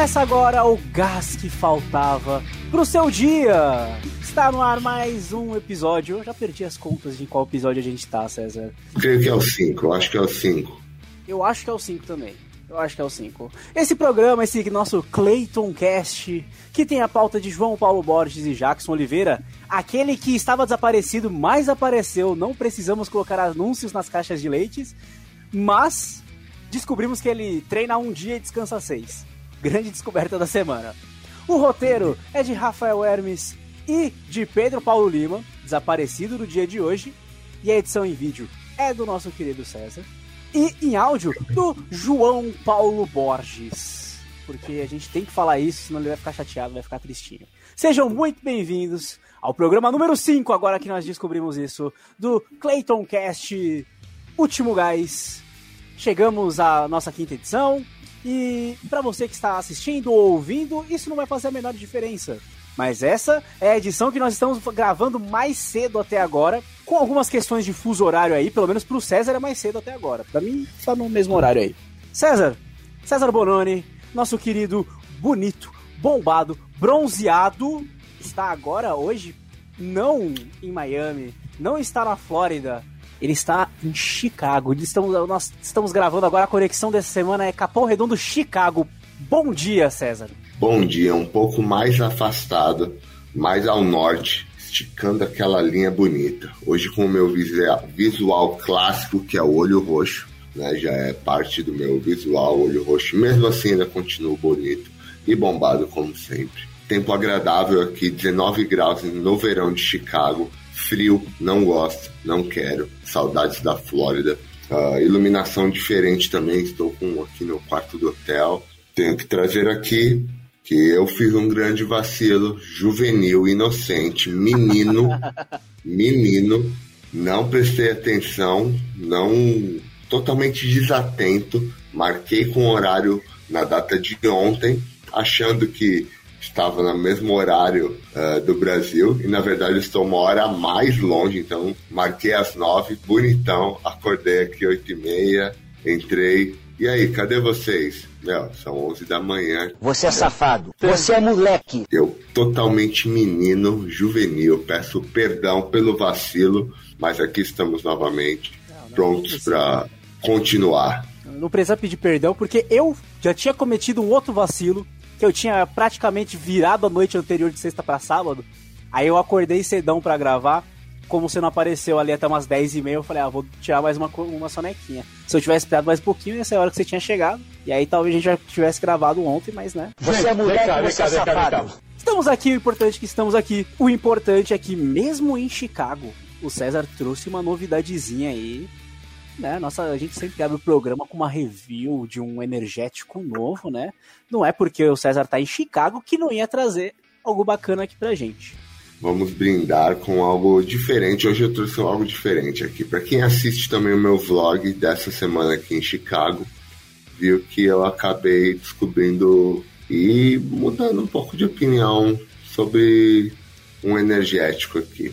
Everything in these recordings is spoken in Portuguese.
Começa agora o gás que faltava pro seu dia. Está no ar mais um episódio. Eu já perdi as contas de qual episódio a gente tá, César. Creio que é o 5, eu acho que é o 5. Eu acho que é o 5 também. Eu acho que é o 5. Esse programa, esse nosso Clayton Cast, que tem a pauta de João Paulo Borges e Jackson Oliveira, aquele que estava desaparecido, mas apareceu. Não precisamos colocar anúncios nas caixas de leites, mas descobrimos que ele treina um dia e descansa seis. Grande descoberta da semana. O roteiro é de Rafael Hermes e de Pedro Paulo Lima, desaparecido no dia de hoje, e a edição em vídeo é do nosso querido César e em áudio do João Paulo Borges. Porque a gente tem que falar isso, senão ele vai ficar chateado, vai ficar tristinho. Sejam muito bem-vindos ao programa número 5, agora que nós descobrimos isso, do Clayton Cast Último Gás. Chegamos à nossa quinta edição. E para você que está assistindo ou ouvindo, isso não vai fazer a menor diferença. Mas essa é a edição que nós estamos gravando mais cedo até agora, com algumas questões de fuso horário aí, pelo menos pro César é mais cedo até agora. Para mim, tá no mesmo horário aí. César, César Bononi, nosso querido, bonito, bombado, bronzeado, está agora, hoje, não em Miami, não está na Flórida, ele está em Chicago. Nós estamos gravando agora, a conexão dessa semana é Capão Redondo, Chicago. Bom dia, César. Bom dia, um pouco mais afastado, mais ao norte, esticando aquela linha bonita. Hoje com o meu visual clássico, que é o olho roxo, né? Já é parte do meu visual, olho roxo. Mesmo assim, ainda continuo bonito e bombado como sempre. Tempo agradável aqui, 19 graus no verão de Chicago. Frio, não gosto, não quero. Saudades da Flórida. Uh, iluminação diferente também, estou com aqui no quarto do hotel. Tenho que trazer aqui que eu fiz um grande vacilo, juvenil, inocente, menino, menino, não prestei atenção, não totalmente desatento, marquei com horário na data de ontem, achando que estava no mesmo horário uh, do Brasil e na verdade estou uma hora mais longe, então marquei às nove, bonitão, acordei aqui oito e meia, entrei. E aí, cadê vocês? Meu, são onze da manhã. Você é safado. Você é moleque. Eu, totalmente menino, juvenil, peço perdão pelo vacilo, mas aqui estamos novamente, não, não prontos para continuar. Não precisa pedir perdão, porque eu já tinha cometido um outro vacilo que eu tinha praticamente virado a noite anterior de sexta para sábado. Aí eu acordei cedão para gravar. Como você não apareceu ali até umas 10 e meia, eu falei, ah, vou tirar mais uma, uma sonequinha. Se eu tivesse esperado mais um pouquinho, ia ser a hora que você tinha chegado. E aí talvez a gente já tivesse gravado ontem, mas né. Você é mulher, cá, você é. Estamos aqui, o importante é que estamos aqui. O importante é que mesmo em Chicago, o César trouxe uma novidadezinha aí né? Nossa, a gente sempre abre o programa com uma review de um energético novo, né? Não é porque o César tá em Chicago que não ia trazer algo bacana aqui pra gente. Vamos brindar com algo diferente. Hoje eu trouxe algo diferente aqui. Para quem assiste também o meu vlog dessa semana aqui em Chicago, viu que eu acabei descobrindo e mudando um pouco de opinião sobre um energético aqui.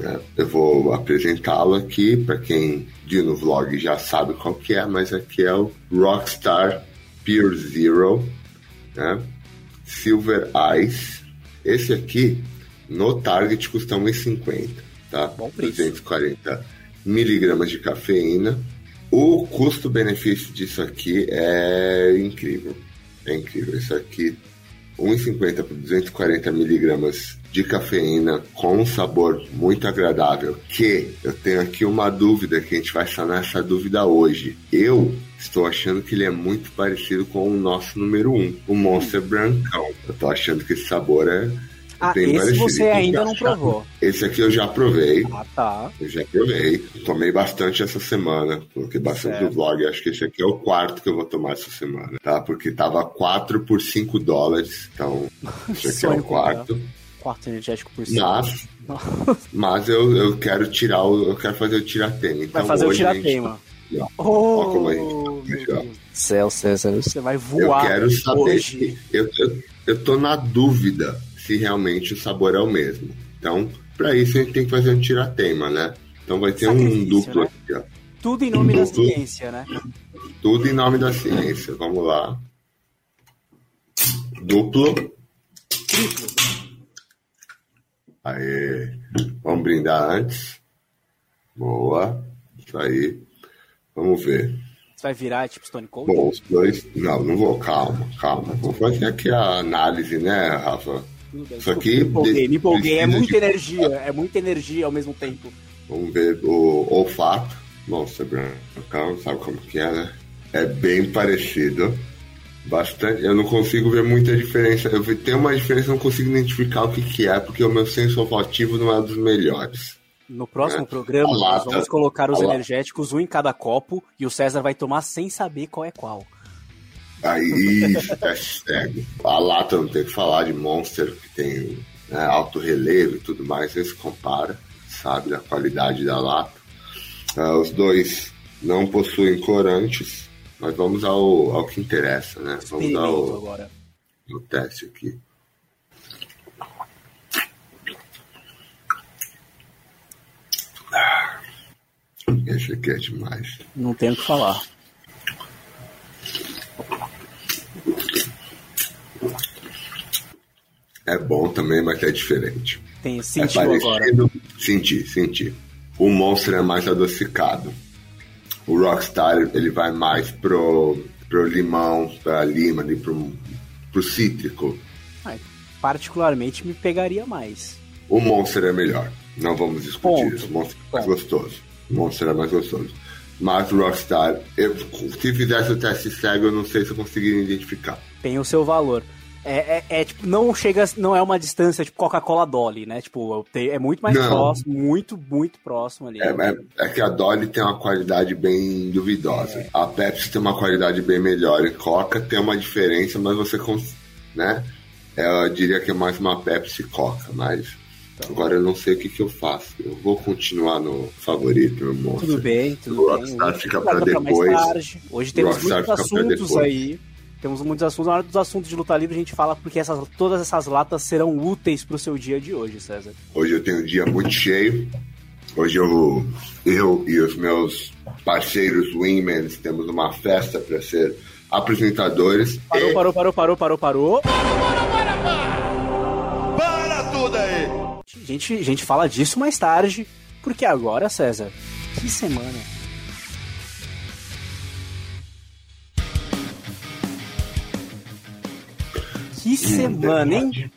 Né? Eu vou apresentá-lo aqui para quem viu no vlog já sabe qual que é, mas aqui é o Rockstar Pure Zero, né? Silver Ice. Esse aqui no Target custa 1,50, tá? Bom 240 miligramas de cafeína. O custo-benefício disso aqui é incrível. É incrível. Isso aqui, 1,50 por 240 miligramas de cafeína com um sabor muito agradável. Que eu tenho aqui uma dúvida que a gente vai sanar essa dúvida hoje. Eu estou achando que ele é muito parecido com o nosso número 1, um, o Monster Brancão. Eu estou achando que esse sabor é ah, esse parecido. você ainda não provou. Esse aqui eu já provei. Ah, tá. Eu já provei. Tomei bastante essa semana. Coloquei bastante certo. no vlog. Acho que esse aqui é o quarto que eu vou tomar essa semana, tá? Porque tava 4 por 5 dólares. Então, esse aqui é o quarto quarto energético por cima. Mas, mas eu, eu quero tirar o. Eu quero fazer o tiratema. Então vai fazer o tiratema. Gente... Oh, tá Céu, César, você vai voar. Eu quero saber hoje. se. Eu, eu, eu tô na dúvida se realmente o sabor é o mesmo. Então, para isso a gente tem que fazer um tiratema, né? Então vai ter Sacrifício, um duplo né? aqui, ó. Tudo em nome um da duplo, ciência, né? Tudo em nome da ciência. Vamos lá. Duplo. Triplo. Aê. Vamos brindar antes. Boa. Isso aí. Vamos ver. Você vai virar tipo Stone Cold? Bom, os dois. Não, não vou. Calma, calma. Vou fazer aqui a análise, né, Rafa? Isso aqui. Me empolguei, me empolguei. É muita de- energia, é muita energia ao mesmo tempo. Vamos ver o olfato. Monster Brancão, sabe como que é, né? É bem parecido. Bastante. Eu não consigo ver muita diferença. Eu tem uma diferença, não consigo identificar o que, que é, porque o meu senso olfativo não é dos melhores. No próximo É. programa, nós vamos colocar os energéticos, um em cada copo, e o César vai tomar sem saber qual é qual. Aí, hashtag. A lata não tem que falar de Monster, que tem né, alto relevo e tudo mais, nem se compara, sabe, da qualidade da lata. Ah, os dois não possuem corantes, mas vamos ao, ao que interessa, né? Vamos ao, agora. ao teste aqui. Ah, Esse aqui é demais. Não tenho o que falar. É bom também, mas é diferente. Tem, É sentiu agora. parecido. Senti, senti. O Monster é mais adocicado. O Rockstar ele vai mais pro, pro limão, pra lima, ali pro, pro cítrico. Ai, particularmente me pegaria mais. O Monster é melhor. Não vamos discutir Ponto. isso. O Monster é mais Ponto. gostoso. O Monster é mais gostoso. Mas o Rockstar, eu, se fizesse o teste cego, eu não sei se eu conseguiria identificar. Tem o seu valor. É, é, é, tipo, não chega, não é uma distância tipo Coca-Cola Dolly, né? Tipo, é muito mais Não. próximo, muito, muito próximo ali. É, é- é que a Dolly tem uma qualidade bem duvidosa. A Pepsi tem uma qualidade bem melhor. E Coca tem uma diferença, mas você cons... né? Eu diria que é mais uma Pepsi Coca, mas agora eu não sei o que, que eu faço. Eu vou continuar no favorito, meu monstro. Tudo bem, O tudo bem. Rockstar Hoje fica pra pra mais depois. tarde. Hoje temos muitos assuntos aí. Temos muitos assuntos. Na hora dos assuntos de luta livre, a gente fala porque essas, todas essas latas serão úteis pro seu dia de hoje, César. Hoje eu tenho um dia muito cheio. Hoje eu, eu e os meus parceiros Wingmans temos uma festa para ser apresentadores. Parou, e parou, parou, parou, parou, parou. Para tudo aí! A gente, a gente fala disso mais tarde, porque agora, César, que semana. Que semana, hein?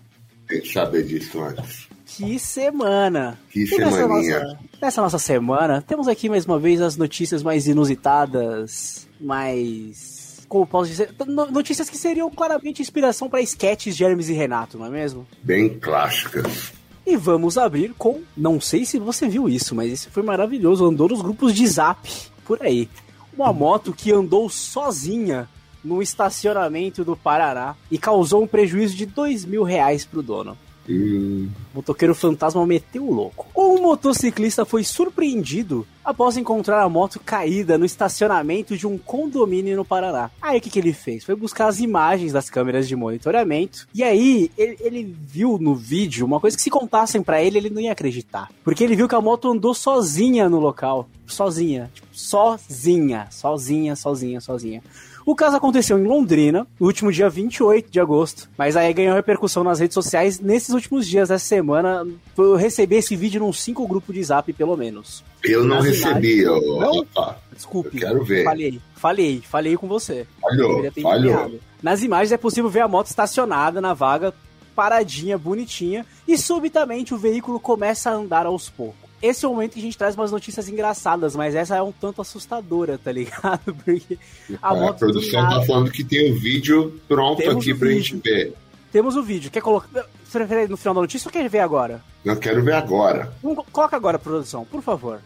Tem que saber disso antes. Que semana! Que E nessa nossa, nessa nossa semana, temos aqui mais uma vez as notícias mais inusitadas, mais. Como posso dizer? No- Notícias que seriam claramente inspiração para sketches de Hermes e Renato, não é mesmo? Bem clássicas. E vamos abrir com. Não sei se você viu isso, mas isso foi maravilhoso. Andou nos grupos de zap por aí. Uma moto que andou sozinha no estacionamento do Paraná e causou um prejuízo de dois mil reais pro dono. O motoqueiro fantasma meteu o louco. Um motociclista foi surpreendido após encontrar a moto caída no estacionamento de um condomínio no Paraná. Aí o que, que ele fez? Foi buscar as imagens das câmeras de monitoramento. E aí ele, ele viu no vídeo uma coisa que se contassem pra ele, ele não ia acreditar. Porque ele viu que a moto andou sozinha no local. Sozinha. Tipo, sozinha. Sozinha, sozinha, sozinha. O caso aconteceu em Londrina, no último dia 28 de agosto, mas aí ganhou repercussão nas redes sociais nesses últimos dias dessa semana. Eu recebi esse vídeo num cinco grupos de zap, pelo menos. eu não Nas recebi, imagens. Não? Rafa. Desculpe. Eu quero ver. Falei, falei, falei com você. Falhou, falhou. enviado. Nas imagens é possível ver a moto estacionada na vaga, paradinha, bonitinha, e subitamente o veículo começa a andar aos poucos. Esse é o momento que a gente traz umas notícias engraçadas, mas essa é um tanto assustadora, tá ligado? Porque a É, produção tá falando que tem o vídeo pronto Temos aqui pra vídeo. gente ver. Temos o vídeo. Quer colocar. Você prefere no final da notícia ou quer ver agora? Eu quero ver agora. Coloca agora, produção, por favor.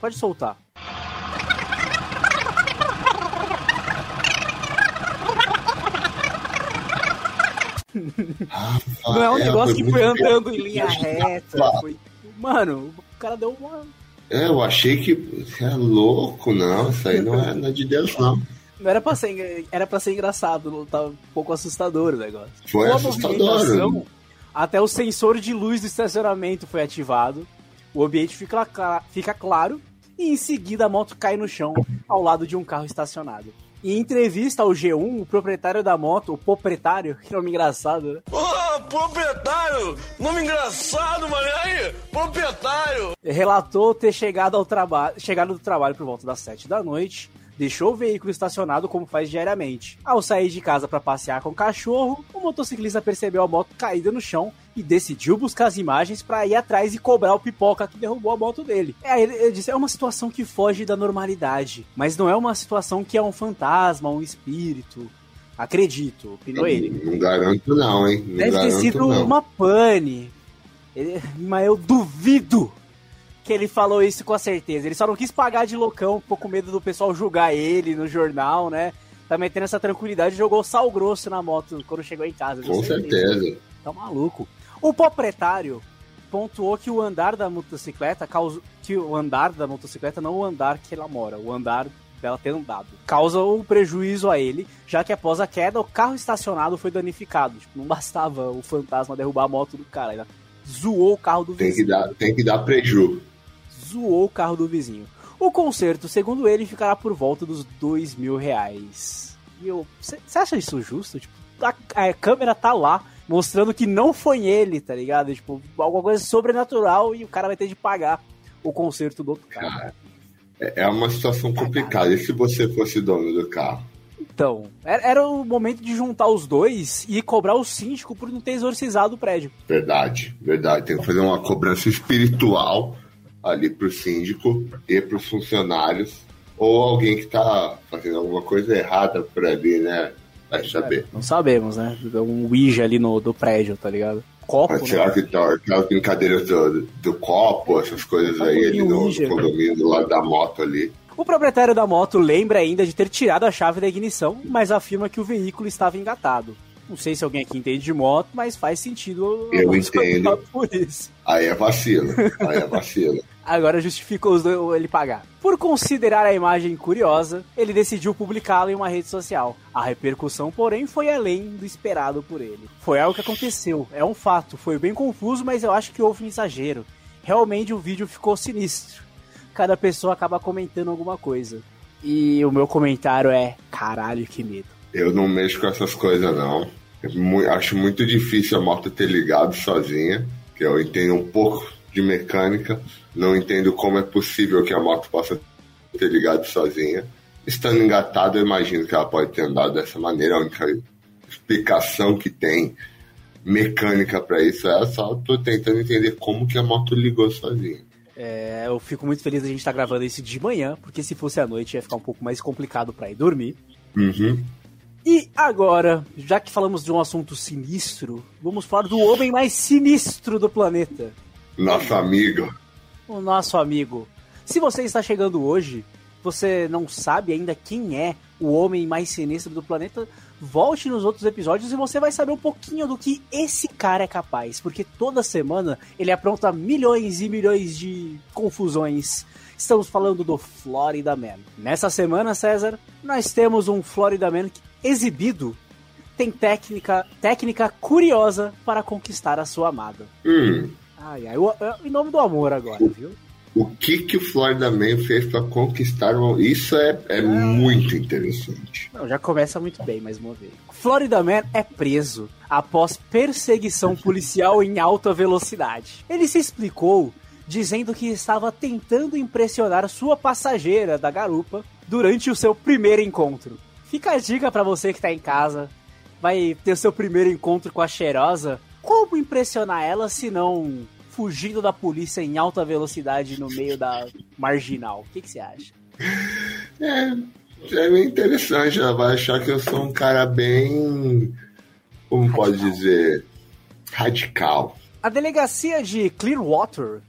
Pode soltar. Não é um negócio que foi andando em linha reta. Foi... Mano, o cara deu uma. É, eu achei que. Você é louco, não. Isso aí não é, não é de Deus, não. Não era pra ser, era pra ser engraçado, não tava um pouco assustador o negócio. Foi Com assustador. movimentação, Até o sensor de luz do estacionamento foi ativado. O ambiente fica, fica claro. E em seguida a moto cai no chão ao lado de um carro estacionado. Em entrevista ao G1, o proprietário da moto, o proprietário, que nome engraçado, né? Proprietário! Nome engraçado, mano. aí, proprietário! Relatou ter chegado ao trabalho, chegado do trabalho por volta das 7 da noite, deixou o veículo estacionado como faz diariamente. Ao sair de casa para passear com o cachorro, o motociclista percebeu a moto caída no chão e decidiu buscar as imagens para ir atrás e cobrar o pipoca que derrubou a moto dele. É, ele disse, é uma situação que foge da normalidade, mas não é uma situação que é um fantasma, um espírito. Acredito, opinou ele. Não garanto não, hein? Não Deve ter sido não. uma pane. Ele, mas eu duvido que ele falou isso com a certeza. Ele só não quis pagar de loucão, ficou com medo do pessoal julgar ele no jornal, né? Também tendo essa tranquilidade, jogou sal grosso na moto quando chegou em casa. Com certeza. certeza. Tá maluco. O proprietário pontuou que o andar da motocicleta causou. Que o andar da motocicleta, não o andar que ela mora, o andar dela ter andado. Causa um prejuízo a ele, já que após a queda, o carro estacionado foi danificado. Tipo, não bastava o fantasma derrubar a moto do cara, ainda zoou o carro do tem vizinho. Que dar, tem que dar prejuízo zoou o carro do vizinho. O conserto, segundo ele, ficará por volta dos dois mil reais. E eu. Você acha isso justo? Tipo, a, a, câmera tá lá, mostrando que não foi ele, tá ligado? Tipo, alguma coisa sobrenatural e o cara vai ter de pagar o conserto do outro carro. Cara, é, é uma situação complicada. E se você fosse dono do carro? Então, era o momento de juntar os dois e cobrar o síndico por não ter exorcizado o prédio. Verdade, verdade. Tem que fazer uma cobrança espiritual ali para o síndico e para os funcionários, ou alguém que está fazendo alguma coisa errada por ali, né? Vai saber. É, não sabemos, né? Um Ouija ali no do prédio, tá ligado? Copo. Mas será né? tá, brincadeiras do, do copo, essas coisas aí ali no, no condomínio do lado da moto ali. O proprietário da moto lembra ainda de ter tirado a chave da ignição, mas afirma que o veículo estava engatado. Não sei se alguém aqui entende de moto, mas faz sentido. Eu entendo. Por isso. Aí é vacilo. Aí é vacilo. Agora justificou ele pagar. Por considerar a imagem curiosa, ele decidiu publicá-la em uma rede social. A repercussão, porém, foi além do esperado por ele. Foi algo que aconteceu, é um fato. Foi bem confuso, mas eu acho que houve um exagero. Realmente o vídeo ficou sinistro. Cada pessoa acaba comentando alguma coisa. E o meu comentário é: caralho, que medo. Eu não mexo com essas coisas, não. Eu acho muito difícil a moto ter ligado sozinha, que eu entendo um pouco de mecânica, não entendo como é possível que a moto possa ter ligado sozinha. Estando engatada, eu imagino que ela pode ter andado dessa maneira. A única explicação que tem mecânica para isso é só tô tentando entender como que a moto ligou sozinha. É, eu fico muito feliz a gente estar tá gravando isso de manhã, porque se fosse à noite ia ficar um pouco mais complicado para ir dormir. Uhum. E agora, já que falamos de um assunto sinistro, vamos falar do homem mais sinistro do planeta. Nosso amigo. O nosso amigo. Se você está chegando hoje, você não sabe ainda quem é o homem mais sinistro do planeta, volte nos outros episódios e você vai saber um pouquinho do que esse cara é capaz, porque toda semana ele apronta milhões e milhões de confusões. Estamos falando do Florida Man. Nessa semana, César, nós temos um Florida Man exibido tem técnica, técnica curiosa para conquistar a sua amada. Hum. Ai, ai, o, em nome do amor agora, viu? O que que o Florida Man fez para conquistar o... Isso é, é, é, muito interessante. Não, já começa muito bem, mais uma vez. Florida Man é preso após perseguição policial em alta velocidade. Ele se explicou dizendo que estava tentando impressionar sua passageira da garupa durante o seu primeiro encontro. Fica a dica para você que tá em casa, vai ter seu primeiro encontro com a cheirosa. Como impressionar ela se não fugindo da polícia em alta velocidade no meio da marginal? O que, que você acha? É, é bem interessante. Ela vai achar que eu sou um cara bem. Como radical. pode dizer? Radical. A delegacia de Clearwater,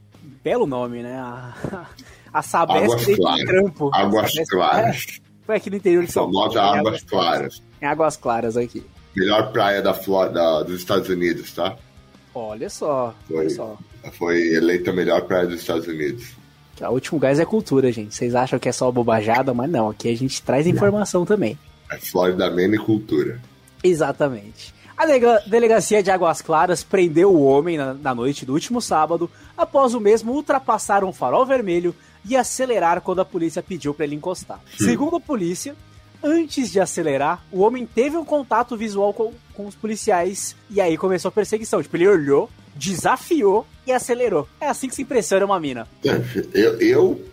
belo nome, né? A, a Sabesp claras. Trampo. Águas claras. É. Foi aqui no interior de São Paulo. Famosa Águas Claras. Em Águas Claras aqui. Melhor praia da Flórida, dos Estados Unidos, tá? Olha só. Foi, olha só. Foi eleita a melhor praia dos Estados Unidos. O último gás é cultura, gente. Vocês acham que é só bobajada, mas não. Aqui a gente traz informação também. É Flórida Man e cultura. Exatamente. A delegacia de Águas Claras prendeu o homem na, na noite do último sábado, após o mesmo ultrapassar um farol vermelho e acelerar quando a polícia pediu para ele encostar. Hum. Segundo a polícia, antes de acelerar, o homem teve um contato visual com, com os policiais e aí começou a perseguição. Tipo, ele olhou, desafiou e acelerou. É assim que se impressiona uma mina. Eu, eu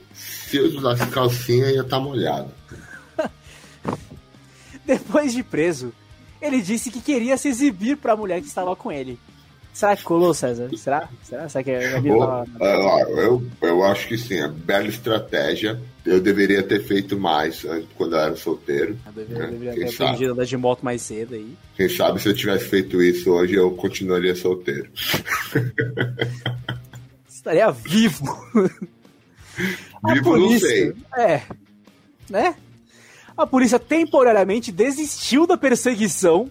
se eu usasse calcinha, ia estar tá molhado. Depois de preso, ele disse que queria se exibir para a mulher que estava com ele. Será que colou, César? Será? Será, Será que a vida tava... eu, eu acho que sim, é bela estratégia. Eu deveria ter feito mais quando eu era solteiro. Eu deveria, né? deveria ter aprendido a andar de moto mais cedo aí. Quem sabe se eu tivesse feito isso hoje, eu continuaria solteiro. Estaria vivo. Vivo polícia, não sei. É. Né? A polícia temporariamente desistiu da perseguição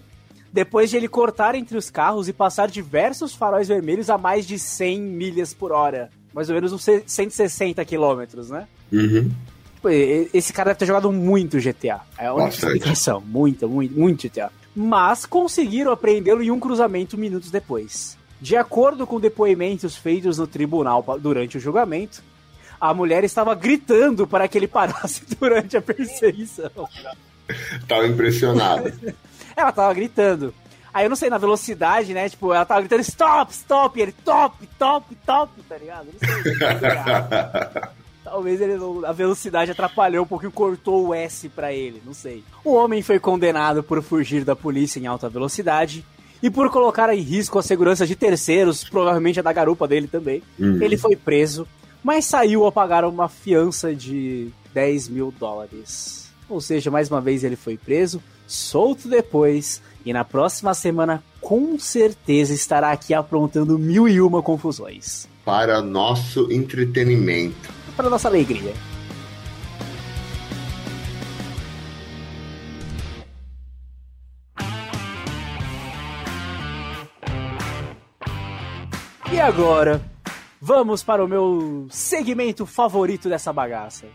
depois de ele cortar entre os carros e passar diversos faróis vermelhos a mais de 100 milhas por hora. Mais ou menos uns 160 quilômetros, né? Uhum. Tipo, esse cara deve ter jogado muito GTA. É uma explicação. Muito, muito, muito GTA. Mas conseguiram apreendê-lo em um cruzamento minutos depois. De acordo com depoimentos feitos no tribunal durante o julgamento, a mulher estava gritando para que ele parasse durante a perseguição. Tava impressionado. ela tava gritando. Aí eu não sei, na velocidade, né? Tipo, ela tava gritando stop, stop, e ele top, top, top, tá ligado? Não sei. Talvez ele, a velocidade atrapalhou um pouquinho, cortou o S para ele, não sei. O homem foi condenado por fugir da polícia em alta velocidade e por colocar em risco a segurança de terceiros, provavelmente a da garupa dele também. Uhum. Ele foi preso, mas saiu a pagar uma fiança de 10 mil dólares. Ou seja, mais uma vez ele foi preso, solto depois e na próxima semana com certeza estará aqui aprontando mil e uma confusões. Para nosso entretenimento. Para nossa alegria. E agora, vamos para o meu segmento favorito dessa bagaça.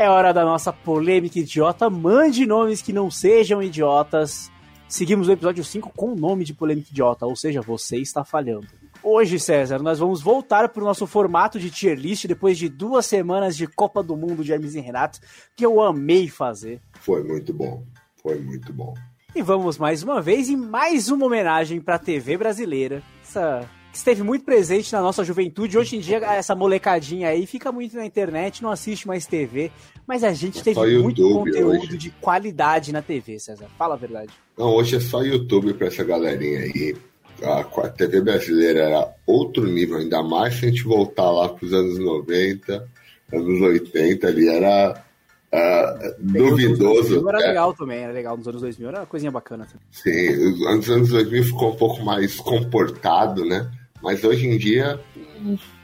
É hora da nossa polêmica idiota. Mande nomes que não sejam idiotas. Seguimos o episódio 5 com o nome de polêmica idiota, ou seja, você está falhando. Hoje, César, nós vamos voltar para o nosso formato de tier list depois de duas semanas de Copa do Mundo de Hermes e Renato, que eu amei fazer. Foi muito bom, foi muito bom. E vamos mais uma vez em mais uma homenagem para a TV brasileira, essa esteve muito presente na nossa juventude. Hoje em dia, essa molecadinha aí fica muito na internet, não assiste mais TV, mas a gente teve muito conteúdo hoje. de qualidade na TV, César. Fala a verdade. Não, hoje é só YouTube pra essa galerinha aí. A, a TV brasileira era outro nível, ainda mais se a gente voltar lá pros anos 90, anos 80 ali, era Uh, duvidoso. Era é. legal também, era legal. Nos anos 2000 era uma coisinha bacana. Também. Sim, nos anos 2000 ficou um pouco mais comportado, né? Mas hoje em dia,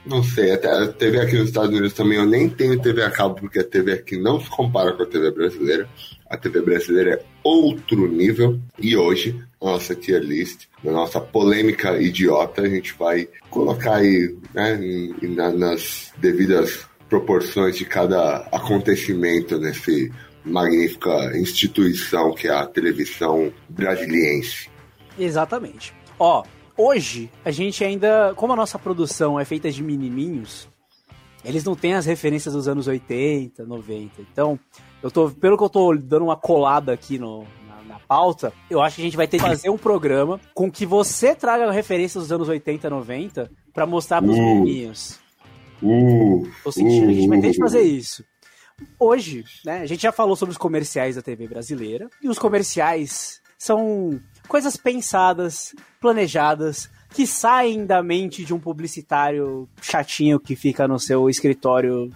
não sei, até a TV aqui nos Estados Unidos também, eu nem tenho TV a cabo, porque a TV aqui não se compara com a TV brasileira. A TV brasileira é outro nível. E hoje, nossa tier list, na nossa polêmica idiota, a gente vai colocar aí né, na, nas devidas proporções de cada acontecimento nesse magnífica instituição que é a televisão brasiliense. Exatamente. Ó, hoje, a gente ainda, como a nossa produção é feita de menininhos, eles não têm as referências dos anos 80, 90. Então, eu tô, pelo que eu tô dando uma colada aqui no, na, na pauta, eu acho que a gente vai ter que fazer um programa com que você traga referências dos anos 80, 90 para mostrar pros uh, menininhos. Uh, Tô sentindo uh, que a gente vai ter que fazer isso. Hoje, né, a gente já falou sobre os comerciais da TV brasileira, e os comerciais são coisas pensadas, planejadas, que saem da mente de um publicitário chatinho que fica no seu escritório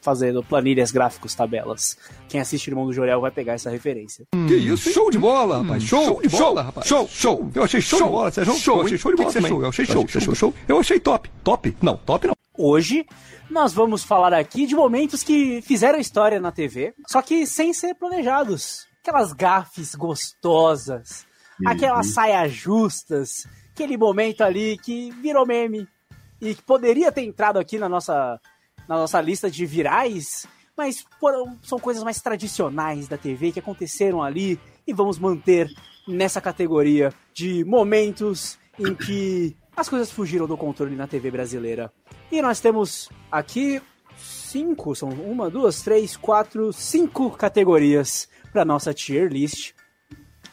fazendo planilhas, gráficos, tabelas. Quem assiste Irmão do Jorel vai pegar essa referência. Que isso? Show de bola, rapaz. Show, show de bola, rapaz. Show, show. Eu achei show, show de bola, Sérgio. Show, eu achei show de bola Show? Eu achei show, show, show, show. Eu achei top. Top? Não, top não. Hoje, nós vamos falar aqui de momentos que fizeram história na TV, só que sem ser planejados. Aquelas gafes gostosas. Aquelas saias justas, aquele momento ali que virou meme e que poderia ter entrado aqui na nossa, na nossa lista de virais, mas foram, são coisas mais tradicionais da TV que aconteceram ali e vamos manter nessa categoria de momentos em que as coisas fugiram do controle na TV brasileira. E nós temos aqui cinco, são uma, duas, três, quatro, cinco categorias para nossa tier list.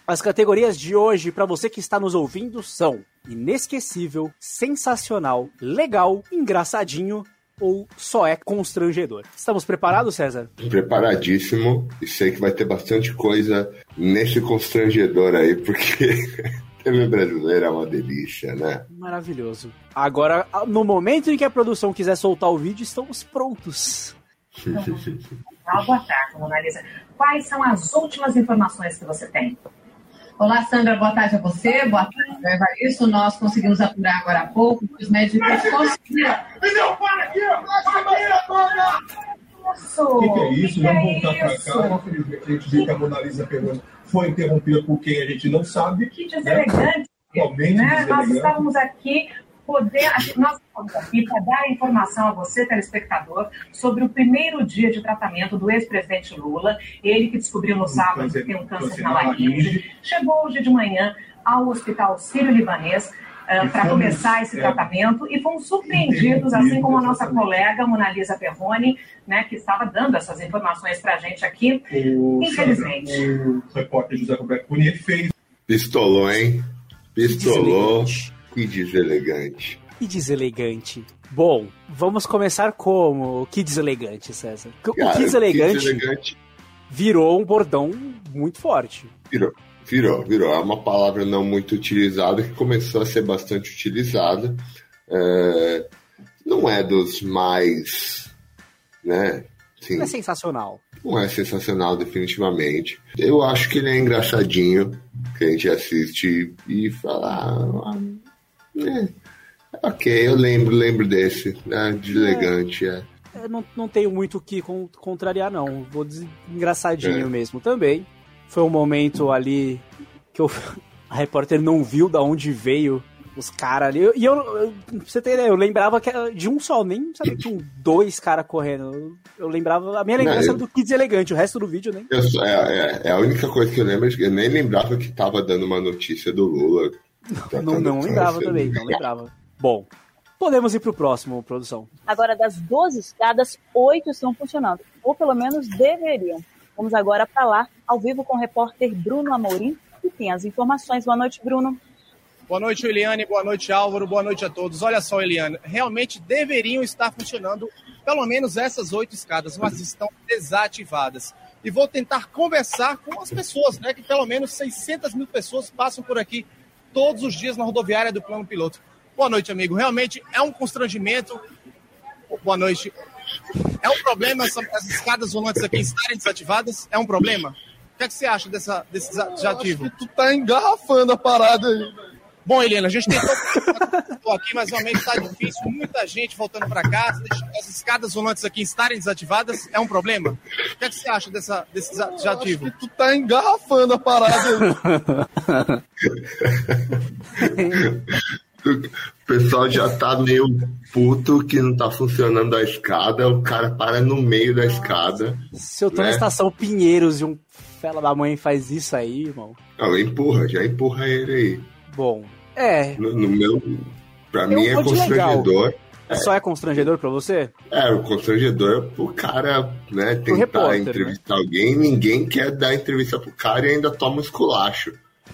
As categorias de hoje, para você que está nos ouvindo, são inesquecível, sensacional, legal, engraçadinho ou só é constrangedor. Estamos preparados, César? Preparadíssimo e sei que vai ter bastante coisa nesse constrangedor aí, porque TV brasileiro é uma delícia, né? Maravilhoso. Agora, no momento em que a produção quiser soltar o vídeo, estamos prontos. Boa tarde, Mona Lisa. Quais são as últimas informações que você tem? Olá, Sandra, boa tarde a você, boa tarde, Evaristo. Nós conseguimos apurar agora há pouco, os médicos conseguiram. Entendeu? Para aqui! O que, que é isso? Vamos voltar para cá. Infelizmente, a gente viu que a Mona Lisa foi interrompida por quem a gente não sabe. Que deselegante. Realmente Né? deselegante. Nós estávamos aqui poder, nós estamos aqui para dar informação a você, telespectador, sobre o primeiro dia de tratamento do ex-presidente Lula, ele que descobriu no sábado que tem um câncer na laringe, chegou hoje de manhã ao Hospital Sírio-Libanês para fomos, começar esse é, tratamento e fomos surpreendidos, assim como a nossa colega Mona Lisa Perrone, né, que estava dando essas informações para a gente aqui. O, Infelizmente. Sandra, o repórter José Roberto Cunha fez Pistolou, hein? Pistolou. Deselegante. Que deselegante. Que deselegante. Bom, vamos começar como? Que deselegante, César. O Cara, que deselegante virou um bordão muito forte. virou. Virou, virou. É uma palavra não muito utilizada que começou a ser bastante utilizada. É, não é dos mais. Né? Sim, É sensacional. não é sensacional, definitivamente. Eu acho que ele é engraçadinho, que a gente assiste e fala. Ah, é, ok, eu lembro, lembro desse. Né? Deselegante, é. Eu não, não tenho muito o que con- contrariar, não. Vou dizer engraçadinho É. mesmo também. Foi um momento ali que eu- a repórter não viu da onde veio os caras ali. E eu, eu, você ter ideia, eu lembrava que era de um só, nem sabia que tinham dois caras correndo. Eu, eu lembrava, a minha lembrança Não, era do Kids Elegante, o resto do vídeo nem. Eu é, é- é a única coisa que eu lembro, eu nem lembrava que tava dando uma notícia do Lula. Não, não lembrava também, não lembrava. Bom, podemos ir pro próximo, produção. Agora, das 12 escadas, 8 estão funcionando, ou pelo menos deveriam. Vamos agora para lá, ao vivo com o repórter Bruno Amorim, que tem as informações. Boa noite, Bruno. Boa noite, Eliane. Boa noite, Álvaro. Boa noite a todos. Olha só, Eliane, realmente deveriam estar funcionando pelo menos essas oito escadas, mas estão desativadas. E vou tentar conversar com as pessoas, né? Que pelo menos 600 mil pessoas passam por aqui todos os dias na rodoviária do Plano Piloto. Boa noite, amigo. Realmente é um constrangimento. Boa noite. É um problema essa- essas escadas volantes aqui estarem desativadas? É um problema? O que, é que você acha dessa, desse desativo? tu tá engarrafando a parada aí. Bom, Helena, a gente tentou aqui, mas realmente está difícil. Muita gente voltando para casa. As escadas volantes aqui estarem desativadas é um problema? O que, é que você acha dessa, desse desa- desativo? Tu tá engarrafando a parada. O pessoal já tá meio puto que não tá funcionando a escada, o cara para no meio da escada. Se eu tô na Né? estação Pinheiros e um fela da mãe faz isso aí, irmão. Não, empurra, já empurra ele aí. Bom, é. No, no meu. Pra Eu mim é constrangedor. Só é constrangedor pra você? É, o constrangedor é pro cara, né, tentar repórter, né? entrevistar alguém, ninguém quer dar entrevista pro cara e ainda toma um esculacho.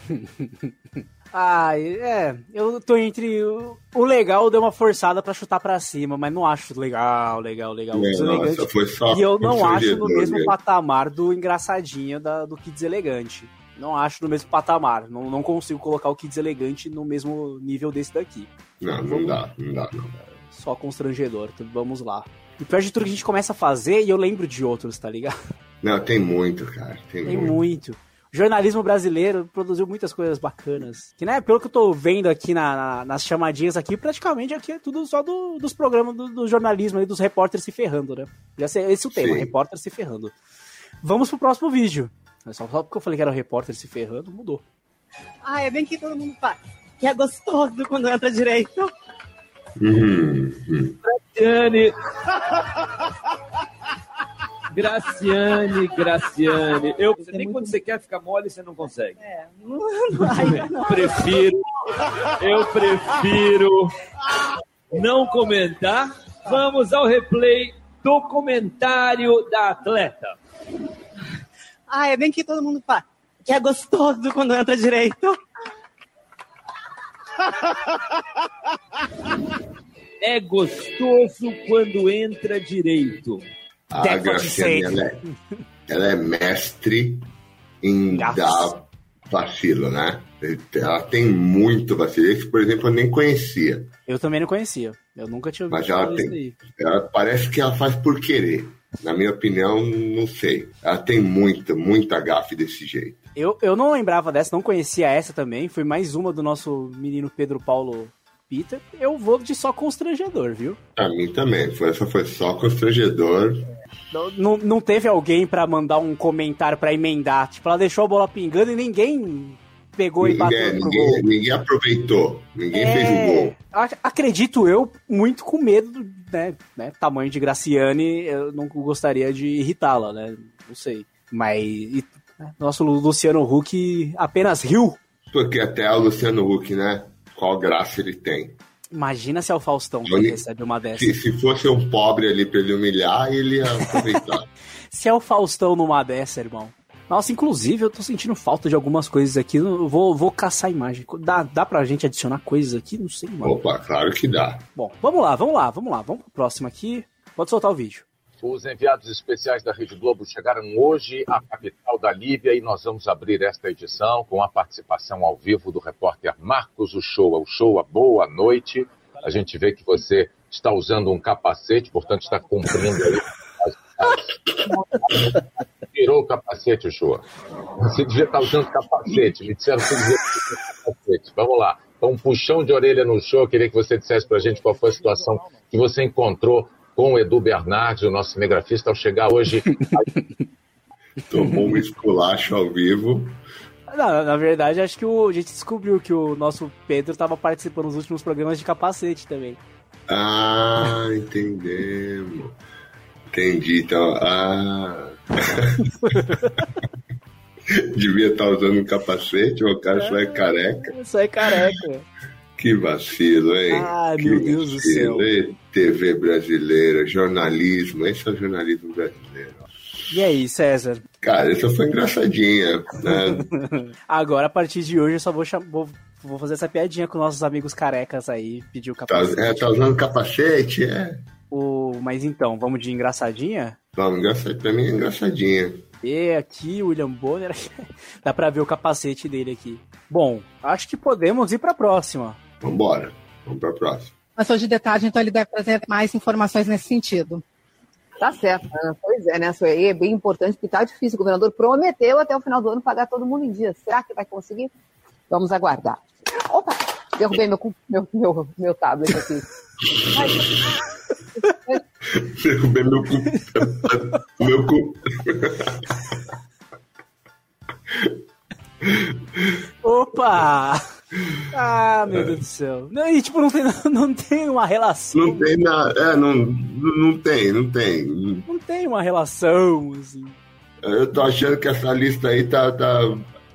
Ah, é. Eu tô entre. O, o legal deu uma forçada pra chutar pra cima, mas não acho legal, legal, legal. É, Deselegante. nossa, foi só e eu não acho no mesmo patamar do engraçadinho da, do Kids Elegante. Não acho no mesmo patamar. Não, não consigo colocar o Kids Elegante no mesmo nível desse daqui. Não, não dá, não dá, não. Só constrangedor. Então, vamos lá. E pior de tudo que a gente começa a fazer e eu lembro de outros, tá ligado? Não, tem muito, cara. Tem, Tem muito. muito. O jornalismo brasileiro produziu muitas coisas bacanas. Que, né, pelo que eu tô vendo aqui na- na- nas chamadinhas aqui, praticamente aqui é tudo só do- dos programas do, do jornalismo e dos repórteres se ferrando, né? Já sei, esse é o tema, Sim. repórter se ferrando. Vamos pro próximo vídeo. Só, só porque eu falei que era o repórter se ferrando, mudou. Ah, é bem que todo mundo faz. E é gostoso quando entra direito. Uhum. Graciane. Graciane, Graciane. Eu, nem quando você quer ficar mole, você não consegue. É, não, não, não. Prefiro. Eu prefiro não comentar. Vamos ao replay do comentário da atleta. Ah, é bem que todo mundo fala. Que é gostoso quando entra direito. É gostoso quando entra direito. A Graciane, ela é, ela é mestre em dar vacilo, né? Ela tem muito vacilo. Esse, por exemplo, eu nem conhecia. Eu também não conhecia. Eu nunca tinha ouvido Mas ela tem. Ela parece que ela faz por querer. Na minha opinião, não sei. Ela tem muita, muita gafe desse jeito. Eu, eu não lembrava dessa, não conhecia essa também. Foi mais uma do nosso menino Pedro Paulo Peter. Eu vou de só constrangedor, viu? Pra mim também. Essa foi só constrangedor. Não, não, não teve alguém pra mandar um comentário pra emendar. Tipo, ela deixou a bola pingando e ninguém pegou e bateu Ninguém, pro ninguém, gol. ninguém aproveitou. Ninguém É, fez o gol. ac- Acredito eu, muito com medo, né, né? Tamanho de Graciane, eu não gostaria de irritá-la, né? Não sei. Mas e- né, nosso Luciano Huck apenas riu. Porque até o Luciano Huck, né? Qual graça ele tem. Imagina se é o Faustão que recebe uma dessa. Se, se fosse um pobre ali pra ele humilhar, ele ia aproveitar. Se é o Faustão numa dessa, irmão. Nossa, inclusive, eu tô sentindo falta de algumas coisas aqui. Eu vou, vou caçar a imagem. Dá, dá pra gente adicionar coisas aqui? Não sei, mano. Opa, claro que dá. Bom, vamos lá, vamos lá, vamos lá. Vamos pro próximo aqui. Pode soltar o vídeo. Os enviados especiais da Rede Globo chegaram hoje à capital da Líbia e nós vamos abrir esta edição com a participação ao vivo do repórter Marcos Uchoa. Uchoa, boa noite. A gente vê que você está usando um capacete, portanto está cumprindo aí. Tirou o capacete, Uchoa. Você devia estar usando capacete. Me disseram que devia estar capacete. Vamos lá. Então, um puxão de orelha no show. Eu queria que você dissesse para a gente qual foi a situação que você encontrou com o Edu Bernardes, o nosso cinegrafista, ao chegar hoje. Tomou um esculacho ao vivo. Não, na verdade, acho que o, a gente descobriu que o nosso Pedro estava participando nos últimos programas de capacete também. Ah, entendemos. Entendi, então. Ah. Devia estar usando um capacete, o cara só é careca. Isso é careca. Que vacilo, hein? Ai, que meu Deus do céu. hein? TV brasileira, jornalismo, esse é o jornalismo brasileiro. E aí, César? Cara, essa foi engraçadinha, né? Agora, a partir de hoje, eu só vou, vou, vou fazer essa piadinha com nossos amigos carecas aí, pedir o Tá, capacete. é, tá usando capacete? É. O, mas então, vamos de engraçadinha? Vamos, engraçadinha. Pra mim é engraçadinha. E aqui, o William Bonner, dá pra ver o capacete dele aqui. Bom, acho que podemos ir pra próxima. Vambora. Vamos pra próxima. Mas hoje de tarde, então ele deve trazer mais informações nesse sentido. Tá certo, Ana. Pois é, né? Isso aí é bem importante, porque tá difícil. O governador prometeu até o final do ano pagar todo mundo em dia. Será que vai conseguir? Vamos aguardar. Opa! Derrubei meu, meu, meu, meu tablet aqui. Derrubei meu cu. meu cu. Opa! Ah, meu Deus do céu. Não, e tipo, não tem, não tem uma relação. Não tem nada. É, não, não tem, não tem. Não tem uma relação, assim. Eu tô achando que essa lista aí tá, tá,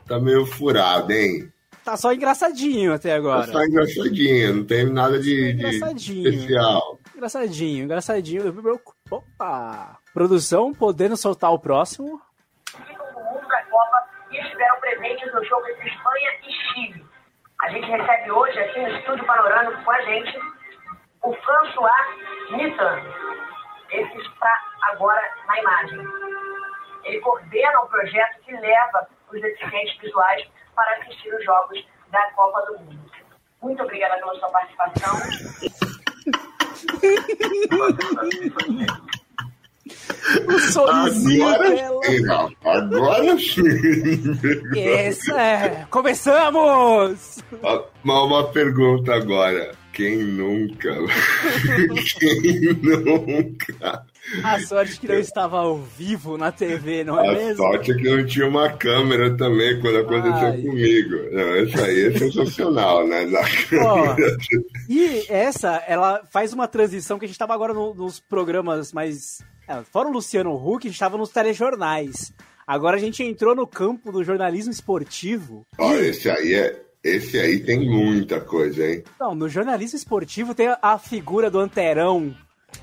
tá meio furada, hein? Tá só engraçadinho até agora. Tá só engraçadinha, não tem nada de, de engraçadinho. especial. Engraçadinho, engraçadinho. Opa! Produção, podendo soltar o próximo. Copa e presentes no jogo entre Espanha e Chile. A gente recebe hoje aqui no Estúdio Panorâmico com a gente o François Mittan. Esse está agora na imagem. Ele coordena um projeto que leva os deficientes visuais para assistir os jogos da Copa do Mundo. Muito obrigada pela sua participação. O sorrisinho Agora dela. sim, não. Agora sim. Essa é. Começamos! Uma, uma pergunta agora. Quem nunca? Quem nunca? A sorte que não estava ao vivo na TV, não é A mesmo? sorte é que não tinha uma câmera também quando aconteceu Ai. comigo. Não, isso aí é sensacional, né? Na câmera. E essa, ela faz uma transição que a gente tava agora no- nos programas mais. é, fora o Luciano Huck, a gente tava nos telejornais. Agora a gente entrou no campo do jornalismo esportivo. Ó, esse aí é. Esse aí tem muita coisa, hein? Não, no jornalismo esportivo tem a- a figura do Anterão,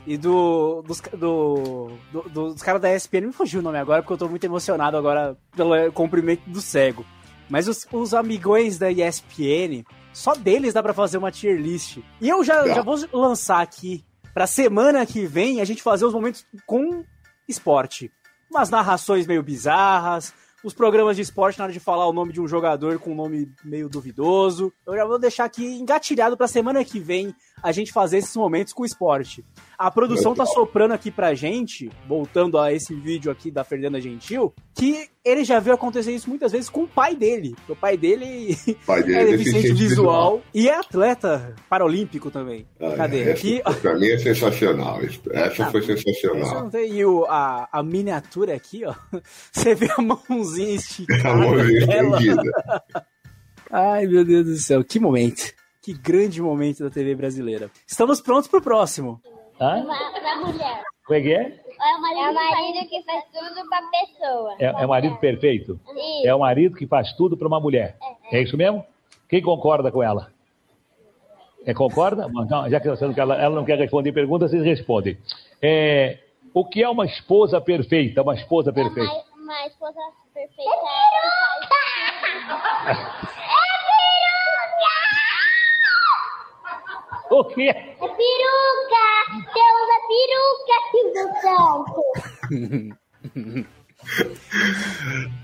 e do dos, do, do- dos caras da ESPN. Me fugiu o nome agora, porque eu tô muito emocionado agora pelo cumprimento do cego. Mas os, os amigões da ESPN, só deles dá pra fazer uma tier list. E eu já, já vou lançar aqui pra semana que vem a gente fazer os momentos com esporte. Umas narrações meio bizarras, os programas de esporte na hora de falar o nome de um jogador com um nome meio duvidoso. Eu já vou deixar aqui engatilhado pra semana que vem a gente fazer esses momentos com esporte. A produção tá soprando aqui pra gente, voltando a esse vídeo aqui da Fernanda Gentil, que ele já viu acontecer isso muitas vezes com o pai dele. O pai dele, O pai dele é é deficiente visual, visual. e é atleta paralímpico também. Ah, Cadê? essa, Aqui, Pra mim é sensacional. Essa Ah, foi sensacional. tem e o, a, a miniatura aqui, ó. Você vê a mãozinha esticada. A mãozinha estendida. Ai, meu Deus do céu, que momento. Que grande momento da TV brasileira. Estamos prontos pro próximo. Hã? Pra mulher. Como é que é? É o marido, que faz tudo pra pessoa. É, é o marido perfeito? Isso. É o marido que faz tudo para uma mulher. É isso mesmo? Quem concorda com ela? É, concorda? Então, já que não ela, ela não quer responder perguntas, vocês respondem. É, o que é uma esposa perfeita? Uma esposa perfeita. Uma, uma esposa perfeita é que faz O quê? É peruca! Você usa peruca, Silvio Santos!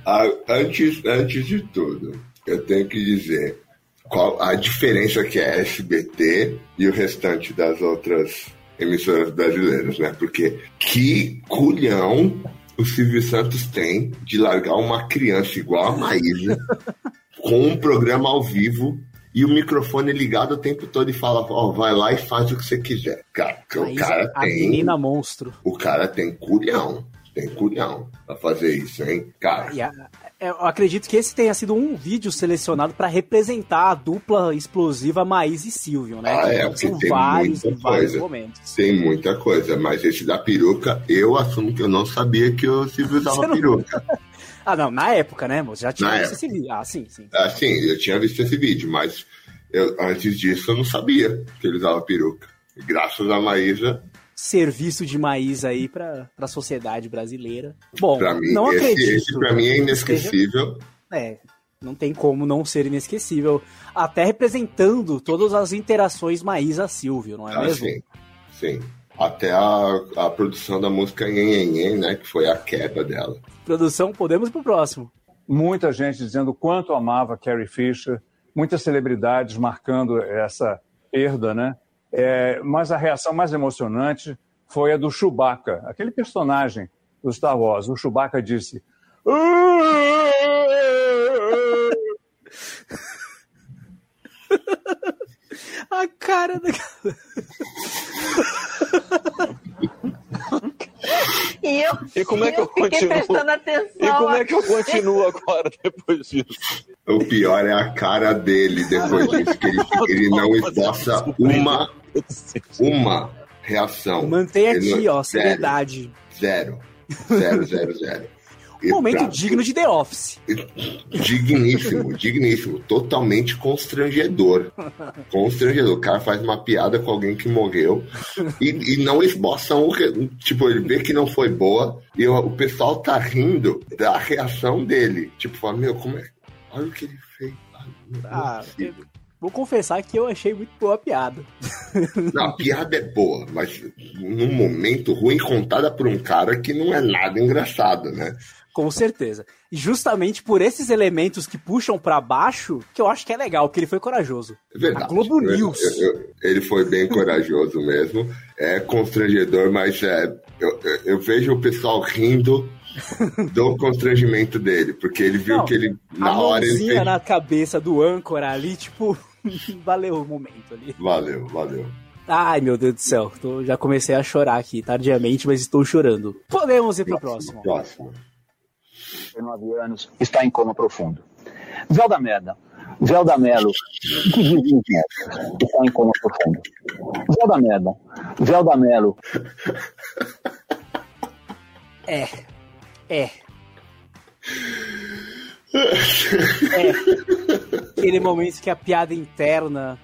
Ah, antes, antes de tudo, eu tenho que dizer qual a diferença que é SBT e o restante das outras emissoras brasileiras, né? Porque que culhão o Silvio Santos tem de largar uma criança igual a Maísa com um programa ao vivo e o microfone ligado o tempo todo e fala, ó, vai lá e faz o que você quiser. Cara, o cara a tem menina monstro. o cara tem culhão. Tem culhão pra fazer isso, hein? Cara, a- eu acredito que esse tenha sido um vídeo selecionado pra representar a dupla explosiva Maís e Silvio, né? Ah, é, porque são tem vários, muita coisa. momentos. Tem muita coisa, mas esse da peruca, eu assumo que eu não sabia que o Silvio usava não- peruca. Ah, não, na época, né, moço? Já tinha Na visto época. esse vídeo. Ah, sim, sim. Assim, eu tinha visto esse vídeo, mas eu- antes disso eu não sabia que ele usava peruca. Graças a Maísa, Serviço de Maís aí pra, pra sociedade brasileira. Bom, pra mim, não esse, acredito. esse pra mim é que inesquecível. É, não tem como não ser inesquecível. Até representando todas as interações Maísa Silvio, não é Ah, mesmo? sim, sim. Até a, a produção da música Nhen, Nhen, né? Que foi a queda dela. Produção, podemos ir pro próximo. Muita gente dizendo o quanto amava Carrie Fisher, muitas celebridades marcando essa perda, né? É, mas a reação mais emocionante foi a do Chewbacca, aquele personagem do Star Wars. O Chewbacca disse: A cara da. E eu, E como é que eu fiquei continuo? prestando atenção. E como é que eu continuo agora depois disso? O pior é a cara dele depois disso, que ele, ele não esboça uma, uma reação. Mantém aqui, ó, seriedade. Zero. Zero, zero, zero. Momento pra- digno de The Office. Digníssimo, digníssimo. Totalmente constrangedor. Constrangedor. O cara faz uma piada com alguém que morreu e, e não esboça um. re- Tipo, ele vê que não foi boa e o, o pessoal tá rindo da reação dele. Tipo, fala, meu, como é. Olha o que ele fez. Ah, Ah, eu- vou confessar que eu achei muito boa a piada. Não, a piada é boa, mas num momento ruim contada por um cara que não é nada engraçado, né? Com certeza. E justamente por esses elementos que puxam pra baixo, que eu acho que é legal, porque ele foi corajoso. É verdade. A Globo Eu- News. eu- eu- ele foi bem corajoso mesmo. É constrangedor, mas é, eu, vejo o pessoal rindo do constrangimento dele, porque ele viu Não, que ele, na a hora, ele fez. na cabeça do âncora ali, tipo, valeu o momento ali. Valeu, valeu. Ai, meu Deus do céu, tô- já comecei a chorar aqui, tardiamente, mas estou chorando. Podemos ir pro próximo. Próximo. 19 anos, está em coma profundo. Zelda Merda. Zelda Mello. O que que é? Está em coma profundo. Zelda Merda. Zelda Mello. É. É. É. Aquele momento que a piada interna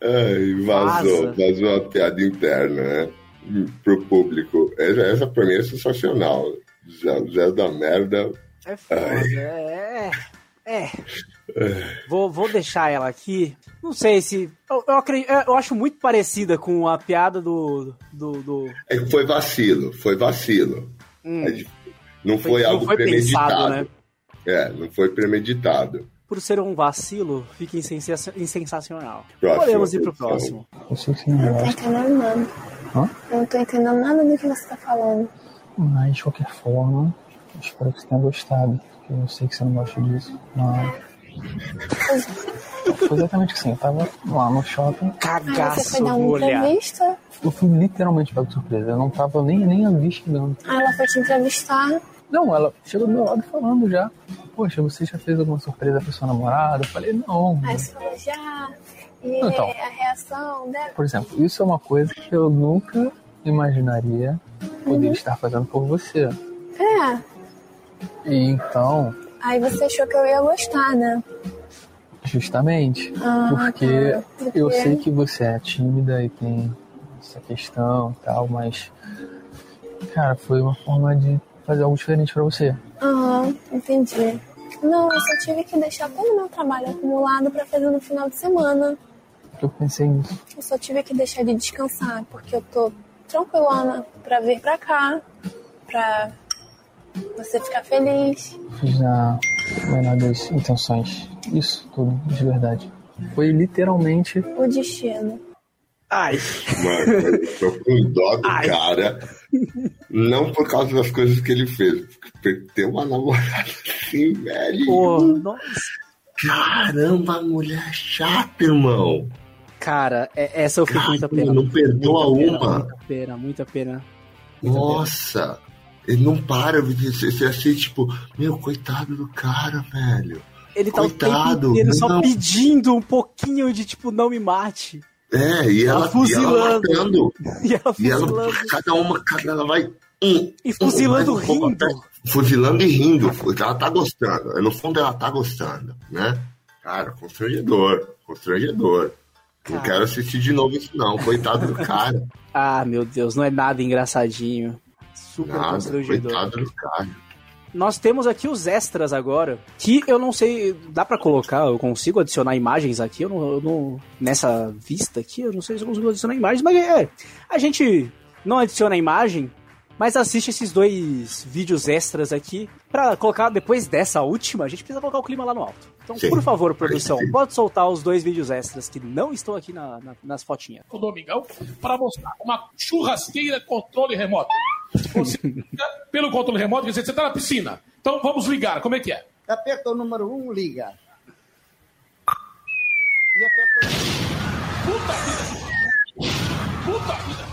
Ai, vazou, Vaza. vazou a piada interna, né? pro público. Essa, essa pra mim é sensacional. Zé, Zé da merda. É foda, é. É. Vou, vou deixar ela aqui. Não sei se. Eu, eu, acredito, eu acho muito parecida com a piada do. do, do... É que foi vacilo, foi vacilo. Hum. É não foi, Foi- não algo foi premeditado. pensado, né? É, não foi premeditado. Por ser um vacilo, fica insensa- insensacional. Próxima Podemos ir pro próximo. Eu não tô entendendo nada. Hã? Eu não tô entendendo nada do que você tá falando. Mas de qualquer forma, espero que você tenha gostado. porque Eu sei que você não gosta disso. Mas. Foi exatamente assim, eu tava lá no shopping. Ah, você foi dar uma entrevista? Eu fui literalmente pego de surpresa. Eu não tava nem, nem ali chegando. Ah, ela foi te entrevistar. Não, ela chegou do meu lado falando já. Poxa, você já fez alguma surpresa pra sua namorada? Eu falei, não. Aí você falou já. E Então. a reação dela. Por exemplo, isso é uma coisa que eu nunca imaginaria poder estar fazendo por você. É. E então, Aí você achou que eu ia gostar, né? justamente, Ah, porque tá. Porque- eu sei que você é tímida e tem essa questão e tal, mas, cara, foi uma forma de fazer algo diferente pra você. Aham, entendi. Não, eu só tive que deixar todo o meu trabalho acumulado pra fazer no final de semana. Eu pensei nisso. Eu só tive que deixar de descansar, porque eu tô tranquilona pra vir pra cá, pra você ficar feliz. Fiz na menor das intenções. Isso tudo, de verdade. Foi literalmente. O destino. Ai. Mano, eu tô com dó do cara. Não por causa das coisas que ele fez. Porque ter uma namorada assim, velho. Pô, nossa. Caramba, mulher chata, irmão. Cara, é- essa eu fico com muita pena. não perdoa Muita pena, uma. Muita pena, muita pena. Nossa, ele não para de ser ser assim, tipo, meu, coitado do cara, velho. Ele tá o Coitado, tempo inteiro só não. pedindo um pouquinho de tipo, não me mate. É, e ela, e ela fuzilando. matando. E ela E ela, fuzilando. cada uma, cada ela vai. um, E fuzilando um, um rindo. atrás. Fuzilando e rindo. Ela tá gostando. No fundo, ela tá gostando, né? Cara, constrangedor. Constrangedor. Não Cara. quero assistir de novo isso, não. Coitado do cara. Ah, meu Deus, não é nada engraçadinho. Super Nada. constrangedor. Coitado do cara. Nós temos aqui os extras agora, que eu não sei, dá pra colocar, eu consigo adicionar imagens aqui, eu não, eu não- nessa vista aqui, eu não sei se eu consigo adicionar imagens, mas é, a gente não adiciona imagem, mas assiste esses dois vídeos extras aqui, pra colocar depois dessa última, a gente precisa colocar o clima lá no alto. Então, Sim. por favor, produção, pode soltar os dois vídeos extras que não estão aqui na- na- nas fotinhas. o Domingão para mostrar uma churrasqueira controle remoto. Você pelo controle remoto, quer dizer, você está na piscina. Então vamos ligar, como é que é? Aperta o número 1, um, liga. E aperta Puta vida!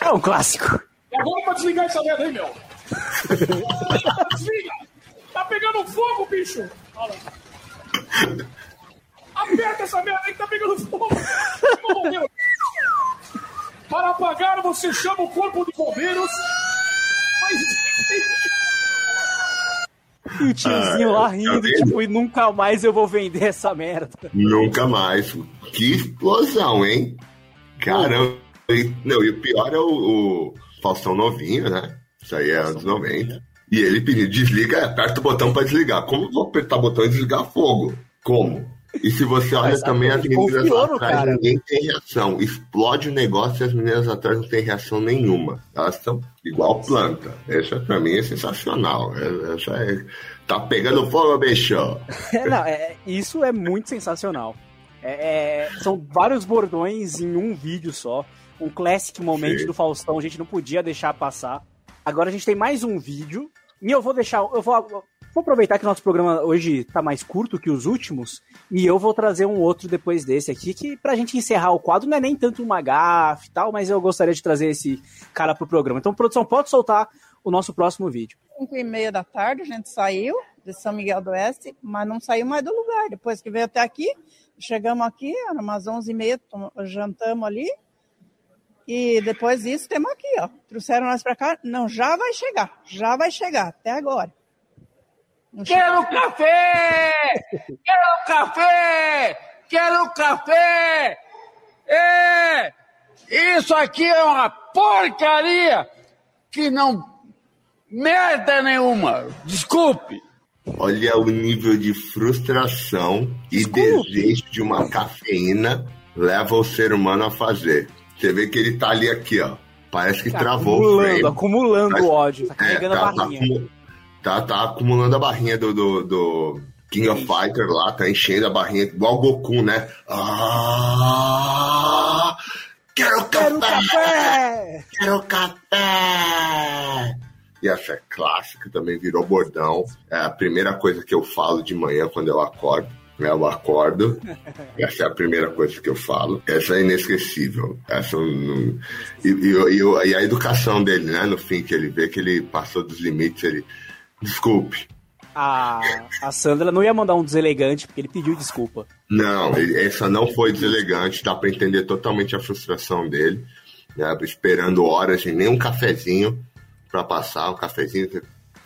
É um clássico. E agora pra desligar essa merda aí, meu. Desliga! Tá pegando fogo, bicho! Olha lá. Aperta essa merda aí que tá pegando fogo! Morreu. Para apagar, você chama o corpo de bombeiros. Mas... E o tiozinho lá Ah, rindo, tá vendo? tipo, e nunca mais eu vou vender essa merda. Nunca mais. Que explosão, hein? Caramba. E- Não, e o pior é o, o Faustão novinho, né? Isso aí é anos 90. E ele pediu, desliga, aperta o botão pra desligar. Como eu vou apertar o botão e desligar fogo? Como? E se você olha Mas, também as meninas atrás, cara. ninguém tem reação. Explode o negócio e as meninas atrás não têm reação nenhuma. Elas estão igual planta. Essa pra mim é sensacional. É- Essa é... Tá pegando fogo, bicho. É, não, é- isso é muito sensacional. É- é- são vários bordões em um vídeo só. Um classic momento Sim. do Faustão, a gente não podia deixar passar. Agora a gente tem mais um vídeo. E eu vou deixar. Eu vou, vou aproveitar que nosso programa hoje tá mais curto que os últimos. E eu vou trazer um outro depois desse aqui, que pra gente encerrar o quadro não é nem tanto uma gafe e tal, mas eu gostaria de trazer esse cara pro programa. Então, produção, pode soltar o nosso próximo vídeo. 5 e meia da tarde, a gente saiu de São Miguel do Oeste, mas não saiu mais do lugar. Depois que veio até aqui, chegamos aqui, era umas 11 e meia, jantamos ali. E depois disso, temos aqui, ó. Trouxeram nós pra cá. Não, já vai chegar, já vai chegar, até agora. Não Quero chega- café! Quero café! Quero café! É! Isso aqui é uma porcaria que não. merda nenhuma. Desculpe. Olha o nível de frustração e desejo de uma cafeína leva o ser humano a fazer. Você vê que ele tá ali aqui, ó. Parece que Tá travou o acumulando, frame. acumulando Mas- o ódio. Tá É, carregando tá, a barrinha. Tá, acumu- tá, tá acumulando a barrinha do, do, do King of Fighter lá, tá enchendo a barrinha igual o Goku, né? Ah, quero café! Quero café! E essa é clássica, também virou bordão. É a primeira coisa que eu falo de manhã quando eu acordo. Né? Eu acordo, essa é a primeira coisa que eu falo. Essa é inesquecível. Essa não- e, e- e- a educação dele, né? No fim, que ele vê que ele passou dos limites, ele. Desculpe. A, a Sandra não ia mandar um deselegante, porque ele pediu desculpa. Não, essa não foi deselegante, dá pra entender totalmente a frustração dele, né? Esperando horas e nem um cafezinho pra passar, um cafezinho,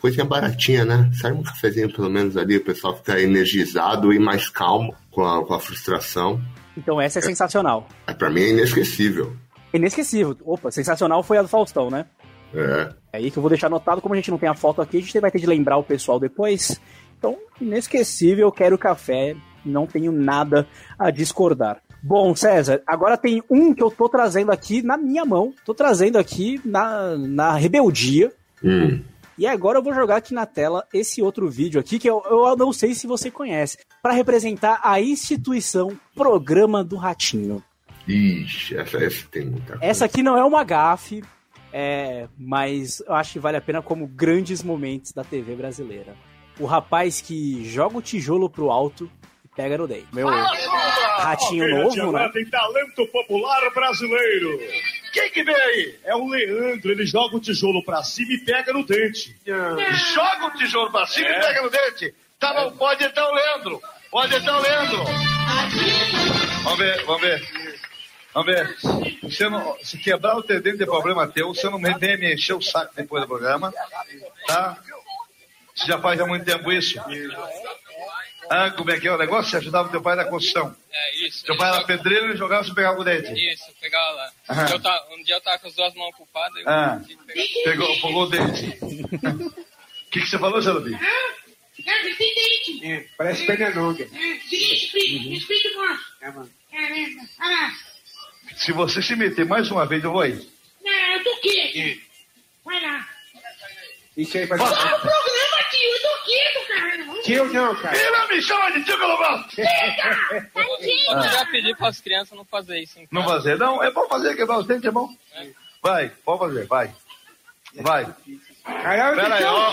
coisinha baratinha, né? Serve um cafezinho pelo menos ali, o pessoal fica energizado e mais calmo com a, com a frustração. Então essa é sensacional. É, pra mim é inesquecível. Inesquecível. Opa, sensacional foi a do Faustão, né? É. É aí que eu vou deixar anotado, como a gente não tem a foto aqui, a gente vai ter de lembrar o pessoal depois. Então, inesquecível, quero café, não tenho nada a discordar. Bom, César, agora tem um que eu tô trazendo aqui na minha mão, tô trazendo aqui na, na rebeldia. Hum. E agora eu vou jogar aqui na tela esse outro vídeo aqui, que eu, eu não sei se você conhece, para representar a instituição Programa do Ratinho. Ixi, essa, essa tem muita coisa. Essa aqui não é uma gafe, é, mas eu acho que vale a pena como grandes momentos da TV brasileira. O rapaz que joga o tijolo pro alto e pega no dente. Meu ratinho novo, né? tem talento popular brasileiro. Quem que vem aí? É o Leandro, ele joga o tijolo pra cima e pega no dente. Joga o tijolo pra cima É. e pega no dente. Tá bom, pode entrar o Leandro. Pode entrar o Leandro. Vamos ver, vamos ver. Vamos ver. Você não, se quebrar o teu dente é problema teu. Você não me vem me encher o saco depois do programa. Tá? Você já faz há muito tempo isso? Ah, como é que é o negócio? Você ajudava teu pai na construção. É, isso. Teu pai era pedreiro e jogava você pegava o dente. Isso, pegava lá. Aham. Eu tava- um dia eu tava com as duas mãos ocupadas. Eu Ah, pegou, pegou o dente. O que, que você falou, Zé Lubi? Não, tem dente. parece perna longa. Seguinte, explica o nosso. Caramba, olha lá. Se você se meter mais uma vez, eu vou aí. Não, do quê? Vai lá. Isso aí Qual é o programa, tio? Eu tô quieto, cara. Tio não, cara. Ele não me chama de tio, pelo menos. Eu já pedi para as crianças não fazer isso. Não fazer, não. É bom fazer, quebrar os dentes, é bom. Vai, pode fazer, vai. Vai. Pera aí, ó.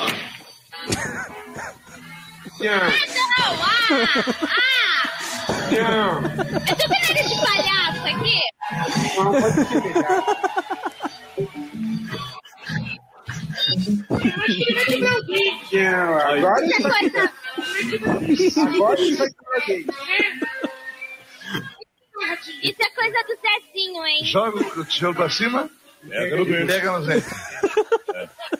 Não. Eu tô vendo esse palhaço aqui. Não, agora Isso é coisa- Agora isso vai quebrar dente. Isso é coisa do Zezinho, hein? Joga o tijolo pra cima Pega no e dente. pega no dente.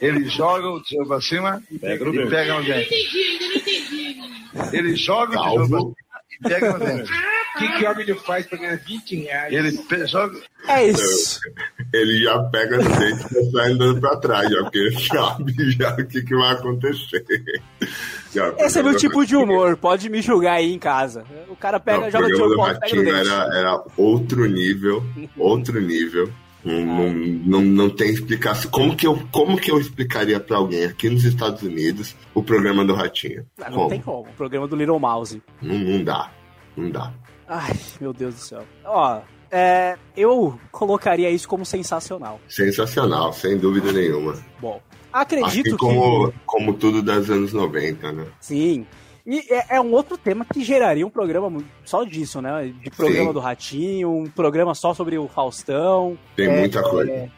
Ele joga o tijolo pra cima e Pega no dente. pega no Eu não dente. entendi, ainda não entendi. Ele joga o tijolo pra cima e pega no dente. O que, que o homem faz pra ganhar 20 reais? Ele pe- joga. É isso. Ele já pega no dente e sai andando pra trás, já, porque ele sabe já o que, que vai acontecer. Esse é meu tipo de humor, pode me julgar aí em casa. O cara pega, Não, o joga o do pro alto, pega no Ratinho dente. era, era outro nível, outro nível. Não, não, não, tem explicação. Como que, eu, como que eu explicaria pra alguém aqui nos Estados Unidos o programa do Ratinho? Ah, não Como? tem como. O programa do Little Mouse. Não, não dá. Não dá. Ai, meu Deus do céu. Ó, é, eu colocaria isso como sensacional. Sensacional, sem dúvida nenhuma. Bom, acredito assim como, como tudo das anos 90, né? que. Sim. E é, é um outro tema que geraria um programa só disso, né? De programa Sim. do Ratinho, um programa só sobre o Faustão. Tem É, muita coisa. é,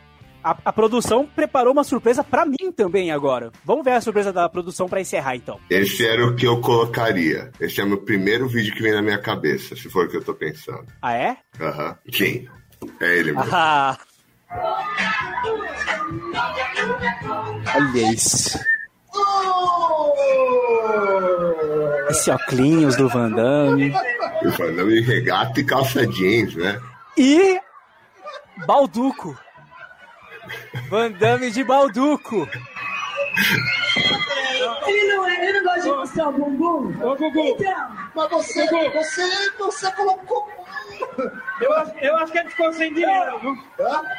a, a produção preparou uma surpresa pra mim também agora. Vamos ver a surpresa da produção pra encerrar então. Esse era o que eu colocaria. Esse é o meu primeiro vídeo que vem na minha cabeça, se for o que eu tô pensando. Ah, é? Aham. Sim. É ele mesmo. Ah. Olha isso. Esse óculos do Van Damme. Eu falando de regata e calça jeans, né? E Balduco. Van Damme de Balduco. Ele não é, ele não gosta de mostrar o bumbum. Ô, Gugu. Então. Mas você, Gugu. você, você colocou. Eu acho, eu acho que ele ficou sem dinheiro. viu?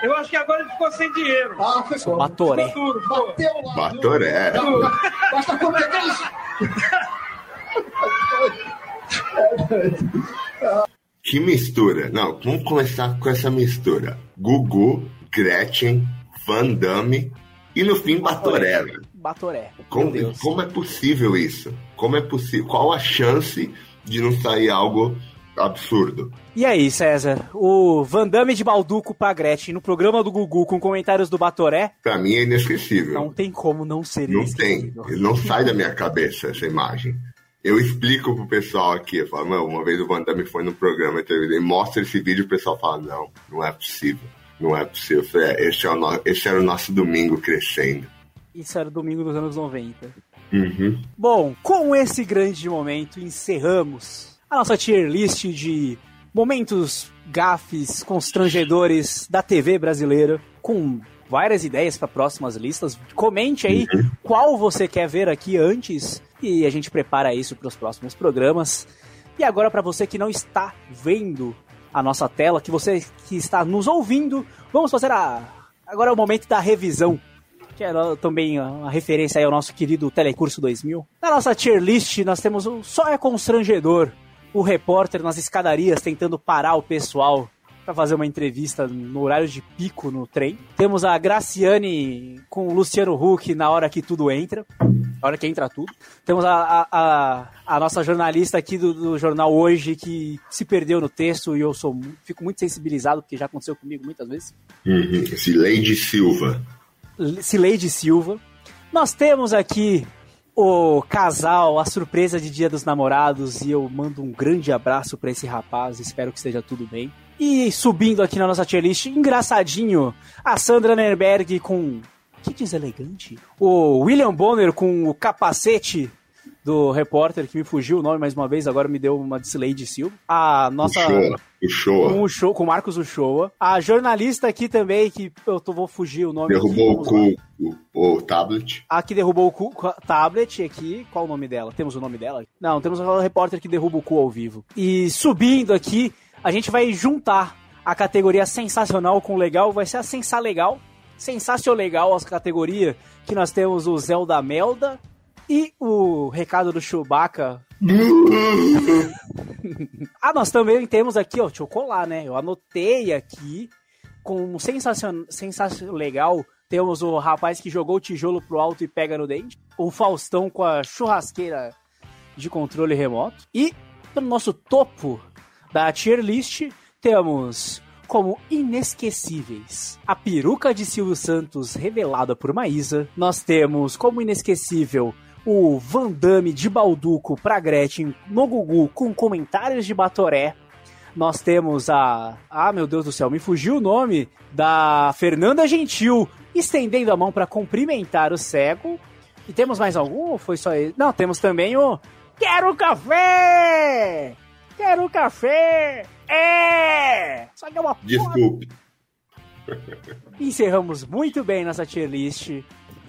Eu acho que agora ele ficou sem dinheiro. Ah, Batoré. Ficou duro, pô. Bateu lá. Batoré. Basta comer que é isso. Que mistura. Não, vamos começar com essa mistura. Gugu, Gretchen, Van Damme e no fim Batoré. velho. Batoré. Como, como é possível isso? Como é possível? Qual a chance de não sair algo absurdo? E aí, César? O Van Damme de Balduco pra Gretchen no programa do Gugu com comentários do Batoré? Pra mim é inesquecível. Não tem como não ser Não tem. Não sai da minha cabeça essa imagem. Eu explico pro pessoal aqui, eu falo, "Mano, uma vez o Van Damme foi no programa de televisão e mostra esse vídeo e o pessoal fala, não, não é possível. Não é possível. Eu falei, "É, esse, é o no- esse era o nosso domingo crescendo. Isso era domingo dos anos 90. Uhum. Bom, com esse grande momento, encerramos a nossa tier list de momentos gafes, constrangedores da TV brasileira, com várias ideias para próximas listas. Comente aí qual você quer ver aqui antes e a gente prepara isso para os próximos programas. E agora, para você que não está vendo a nossa tela, que você que está nos ouvindo, vamos fazer a. Agora é o momento da revisão que é também uma referência aí ao nosso querido Telecurso 2000. Na nossa tier list, nós temos o Só é Constrangedor, o repórter nas escadarias tentando parar o pessoal para fazer uma entrevista no horário de pico no trem. Temos a Graciane com o Luciano Huck na hora que tudo entra, na hora que entra tudo. Temos a, a, a, nossa jornalista aqui do, do jornal Hoje que se perdeu no texto e eu sou, fico muito sensibilizado porque já aconteceu comigo muitas vezes. Uhum. Lady Silva. Cileide Silva. Nós temos aqui o casal, a surpresa de Dia dos Namorados, e eu mando um grande abraço pra esse rapaz, espero que esteja tudo bem. E subindo aqui na nossa tier list, engraçadinho, a Sandra Nerberg com. Que deselegante? O William Bonner com o capacete do repórter, que me fugiu o nome mais uma vez, agora me deu uma de Silva. A nossa. Uchoa. Uchoa. Com o show, com o Marcos Uchoa. A jornalista aqui também, que eu tô, vou fugir o nome. Derrubou aqui, o cu, o, o tablet. A que derrubou o cu, tablet aqui. Qual o nome dela? Temos o nome dela? Não, temos o repórter que derruba o cu ao vivo. E subindo aqui, a gente vai juntar a categoria sensacional com legal. Vai ser a sensa legal. Sensacional legal as categorias. Que nós temos o Zelda Melda e o recado do Chewbacca. ah, nós também temos aqui, ó, deixa eu colar, né? Eu anotei aqui com sensacional, sensacional legal. Temos o rapaz que jogou o tijolo pro alto e pega no dente. O Faustão com a churrasqueira de controle remoto. E no nosso topo da tier list temos como inesquecíveis a peruca de Silvio Santos revelada por Maísa. Nós temos como inesquecível o Van Damme de Balduco pra Gretchen no Gugu com comentários de Batoré. Nós temos a. Ah, meu Deus do céu, me fugiu o nome da Fernanda Gentil estendendo a mão para cumprimentar o cego. E temos mais algum? Ou foi só ele? Não, temos também o. Quero café! Quero café! É! Só que é uma Desculpe. Encerramos muito bem nossa tier list.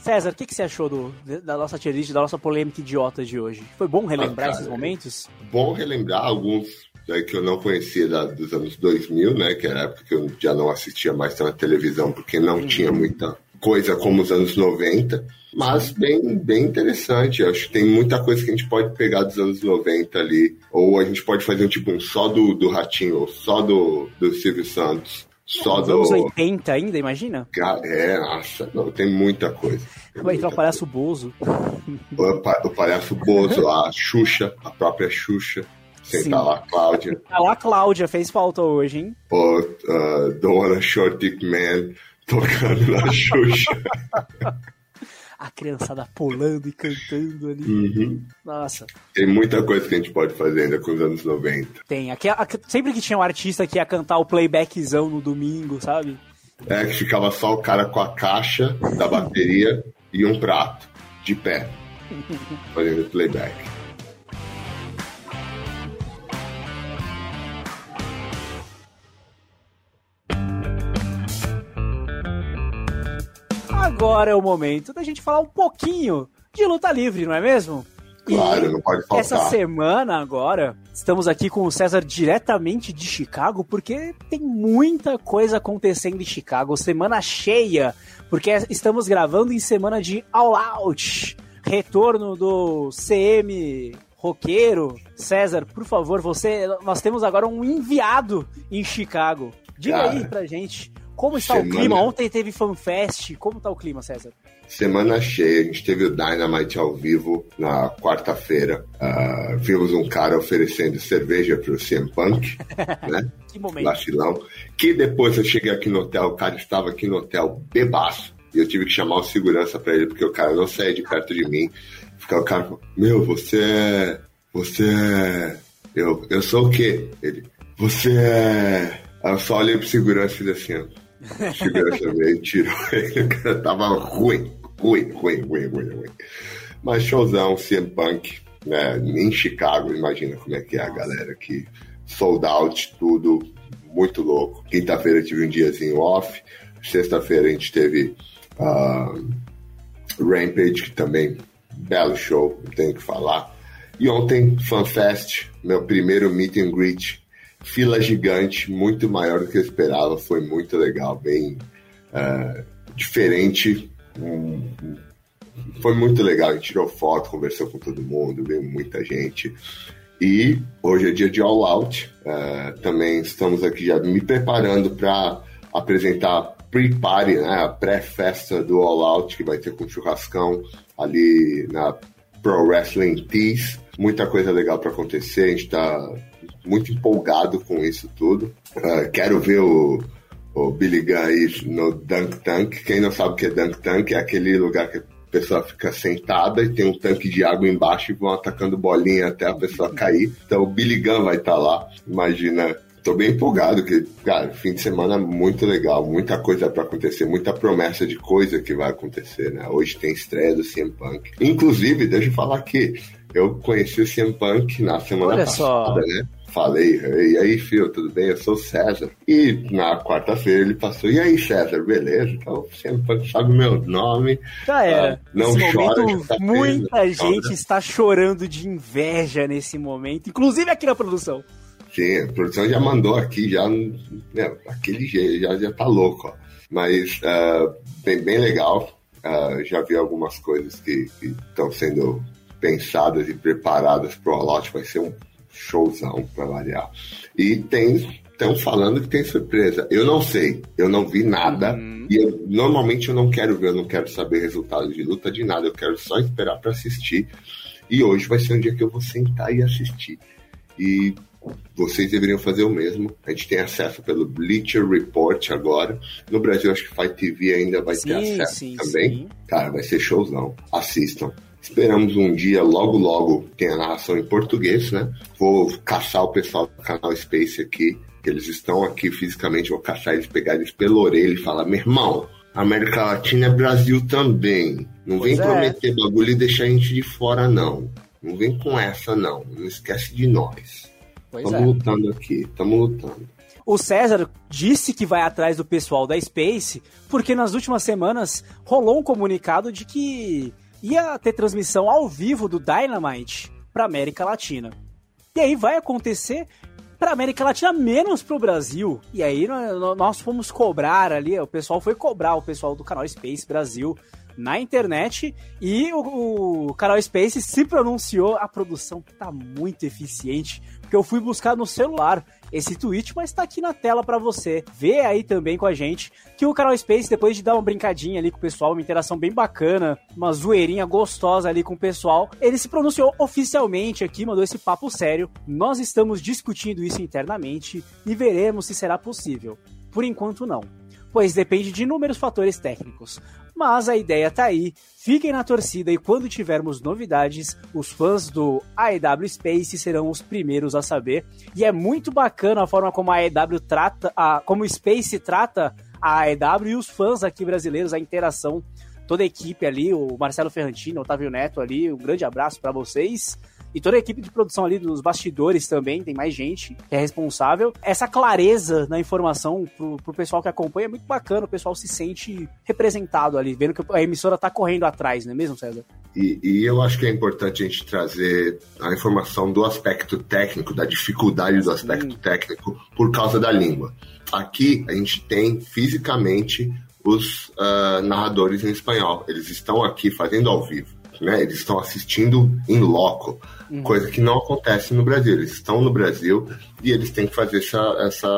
César, o que, que você achou do, da nossa tier list, da nossa polêmica idiota de hoje? Foi bom relembrar Ah, cara, esses momentos? Bom relembrar alguns né, que eu não conhecia da- dos anos 2000, né? Que era a época que eu já não assistia mais na televisão, porque não tinha muita coisa como os anos 90. Mas bem, bem interessante. Eu acho que tem muita coisa que a gente pode pegar dos anos 90 ali. Ou a gente pode fazer um tipo um só do, do Ratinho, ou só do, do Silvio Santos. Só Nos do. anos 80 ainda, imagina? É, nossa, não, tem muita coisa. Vai entrar o palhaço Bozo. O, pa- o palhaço Bozo, a Xuxa, a própria Xuxa. Sim. estar lá, Cláudia. Ah lá, Cláudia, fez falta hoje, hein? O uh, Dona Short Dick Man tocando na Xuxa. A criançada pulando e cantando ali. Uhum. Nossa, Tem muita coisa que a gente pode fazer ainda com os anos 90. tem. Aqui, aqui- sempre que tinha um artista que ia cantar o playbackzão no domingo, sabe? É que ficava só o cara com a caixa da bateria e um prato, de pé, fazendo playback. Agora é o momento da gente falar um pouquinho de luta livre, não é mesmo? Claro, não pode faltar. Essa semana agora, estamos aqui com o César diretamente de Chicago, porque tem muita coisa acontecendo em Chicago, semana cheia, porque estamos gravando em semana de All Out, retorno do CM roqueiro. César, por favor, você, nós temos agora um enviado em Chicago. Diga Cara, aí pra gente, como está o semana- clima? Ontem teve FanFest, como tá o clima, César? Semana cheia, a gente teve o Dynamite ao vivo na quarta-feira. Ah, vimos um cara oferecendo cerveja pro CM Punk, né? Que momento. Vacilão. Que depois eu cheguei aqui no hotel, o cara estava aqui no hotel bebaço. E eu tive que chamar o segurança pra ele, porque o cara não saía de perto de mim. Ficava o cara, falando, meu, você é. Você é. Eu, eu sou o quê? Ele. Você é. Eu só olhei pro segurança e fiz assim, ó. Segurança veio e tirou ele. O cara tava ruim, ruim, ruim, ruim, ruim, ruim. Mas showzão, CM Punk, né? Em Chicago, imagina como é que é a galera aqui. Sold out, tudo muito louco. Quinta-feira tive um diazinho off. Sexta-feira a gente teve ah, Rampage, que também belo show, não tenho o que falar. E ontem, FanFest, meu primeiro meet and greet. Fila gigante, muito maior do que eu esperava, foi muito legal, bem ah, diferente. Um- foi muito legal, a gente tirou foto, conversou com todo mundo, veio muita gente. E hoje é dia de All Out. eh, também estamos aqui já me preparando para apresentar a pre-party, né, a pré-festa do All Out, que vai ter com churrascão ali na Pro Wrestling Tees. Muita coisa legal para acontecer, a gente está muito empolgado com isso tudo. Eh, quero ver o, o Billy Gunn aí no Dunk Tank. Quem não sabe o que é Dunk Tank, é aquele lugar que a pessoa fica sentada e tem um tanque de água embaixo e vão atacando bolinha até a pessoa cair. Então o Billy Gunn vai estar lá. Imagina. Tô bem empolgado, que, cara, fim de semana muito legal, muita coisa para acontecer, muita promessa de coisa que vai acontecer, né? Hoje tem estreia do CM Punk. Inclusive, deixa eu falar aqui, eu conheci o CM Punk na semana Olha passada, só. né? Falei, e aí, filho, tudo bem? Eu sou o César. E na quarta-feira ele passou, e aí, César, beleza? Então, o CM Punk sabe meu nome. Já era. Ah, não nesse chora, momento, tá muita gente chora. está chorando de inveja nesse momento, inclusive aqui na produção. Sim, a produção já mandou aqui, já, né, aquele jeito, já, já tá louco, ó. Mas ah, bem, bem legal. Ah, já vi algumas coisas que estão sendo pensadas e preparadas pro All Out, vai ser um showzão para variar. E tem estão falando que tem surpresa. Eu não sei, eu não vi nada. Uhum. E eu, normalmente eu não quero ver, eu não quero saber resultados de luta de nada, eu quero só esperar para assistir. E hoje vai ser um dia que eu vou sentar e assistir. E vocês deveriam fazer o mesmo. A gente tem acesso pelo Bleacher Report agora. No Brasil, acho que Fight TV ainda vai ter Sim, acesso sim, também. sim. Cara, vai ser showzão. Assistam. Esperamos um dia, logo, logo, ter a narração em português, né? Vou caçar o pessoal do canal Space aqui, que eles estão aqui fisicamente. Vou caçar eles, pegar eles pela orelha e falar: meu irmão, América Latina é Brasil também. Não Pois vem é. prometer bagulho e deixar a gente de fora, não. Não vem com essa, não. Não esquece de nós. Pois Estamos é. lutando aqui, estamos lutando. O César disse que vai atrás do pessoal da Space, porque nas últimas semanas rolou um comunicado de que ia ter transmissão ao vivo do Dynamite para América Latina. E aí vai acontecer para América Latina menos para o Brasil. E aí nó- nós fomos cobrar ali, o pessoal foi cobrar o pessoal do canal Space Brasil na internet e o, o canal Space se pronunciou. A produção tá muito eficiente, porque eu fui buscar no celular esse tweet, mas tá aqui na tela para você. Vê aí também com a gente que o canal Space, depois de dar uma brincadinha ali com o pessoal, uma interação bem bacana, uma zoeirinha gostosa ali com o pessoal, ele se pronunciou oficialmente aqui, mandou esse papo sério. Nós estamos discutindo isso internamente e veremos se será possível. Por enquanto, não pois depende de inúmeros fatores técnicos. Mas a ideia tá aí, fiquem na torcida e quando tivermos novidades, os fãs do AEW Space serão os primeiros a saber. E é muito bacana a forma como a AEW trata, a, como o Space trata a AEW e os fãs aqui brasileiros, a interação, toda a equipe ali, o Marcelo Ferrantino, o Otávio Neto ali, um grande abraço para vocês. E toda a equipe de produção ali dos bastidores também, tem mais gente que é responsável. Essa clareza na informação pro, pro pessoal que acompanha é muito bacana, o pessoal se sente representado ali, vendo que a emissora tá correndo atrás, não é mesmo, César? E, e, eu acho que é importante a gente trazer a informação do aspecto técnico, da dificuldade do aspecto Sim. técnico por causa da língua. Aqui a gente tem fisicamente os uh, narradores em espanhol. Eles estão aqui fazendo ao vivo, né? Eles estão assistindo em loco, uhum. coisa que não acontece no Brasil. Eles estão no Brasil e eles têm que fazer essa, essa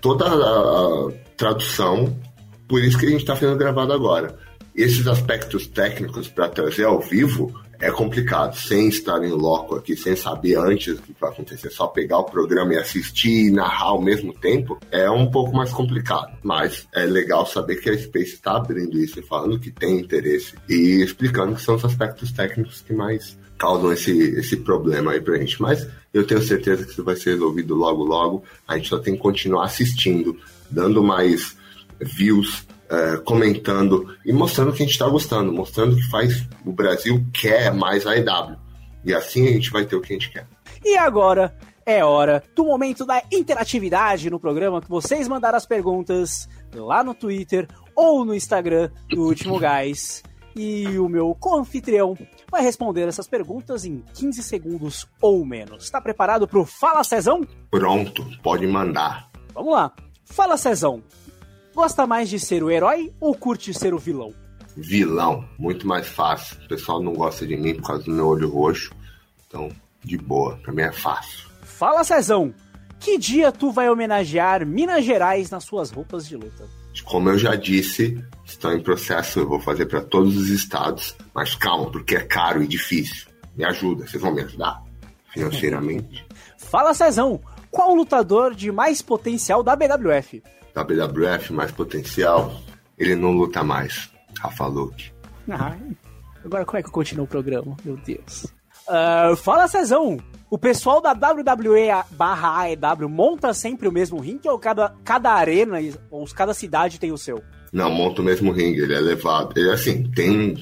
toda a, a tradução. Por isso que a gente está fazendo gravado agora. Esses aspectos técnicos para trazer ao vivo é complicado, sem estar em loco aqui, sem saber antes o que vai acontecer, só pegar o programa e assistir e narrar ao mesmo tempo, é um pouco mais complicado. Mas é legal saber que a Space está abrindo isso e falando que tem interesse e explicando que são os aspectos técnicos que mais causam esse, esse problema aí pra gente. Mas eu tenho certeza que isso vai ser resolvido logo, logo. A gente só tem que continuar assistindo, dando mais views é, comentando e mostrando que a gente está gostando, mostrando que faz o Brasil quer mais a EW. E assim a gente vai ter o que a gente quer. E agora é hora do momento da interatividade no programa, que vocês mandaram as perguntas lá no Twitter ou no Instagram do Último Gás. E o meu co-anfitrião vai responder essas perguntas em 15 segundos ou menos. Está preparado para o Fala Cezão? Pronto, pode mandar. Vamos lá. Fala Cezão, Gosta mais de ser o herói ou curte ser o vilão? Vilão, muito mais fácil. O pessoal não gosta de mim por causa do meu olho roxo. Então, de boa, pra mim é fácil. Fala, Cezão! Que dia tu vai homenagear Minas Gerais nas suas roupas de luta? Como eu já disse, estão em processo, eu vou fazer para todos os estados. Mas calma, porque é caro e difícil. Me ajuda, vocês vão me ajudar financeiramente. Fala, Cezão! Qual lutador de mais potencial da BWF? WWF, mais potencial, ele não luta mais. Rafa Luke. Ah, agora como é que eu continuo o programa? Meu Deus. Uh, fala, Cezão! O pessoal da WWE barra AEW monta sempre o mesmo ringue ou cada, cada arena ou cada cidade tem o seu? Não, monta o mesmo ringue, ele é levado. Ele assim, tem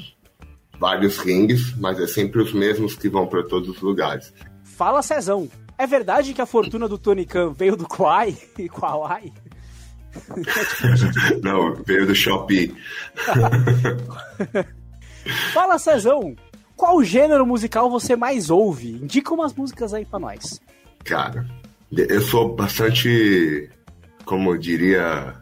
vários rings, mas é sempre os mesmos que vão para todos os lugares. Fala, Cezão! É verdade que a fortuna do Tony Khan veio do Kwai e Kwai? Não, veio do Shopee. Fala, Cezão. Qual gênero musical você mais ouve? Indica umas músicas aí pra nós. Cara, eu sou bastante, como eu diria,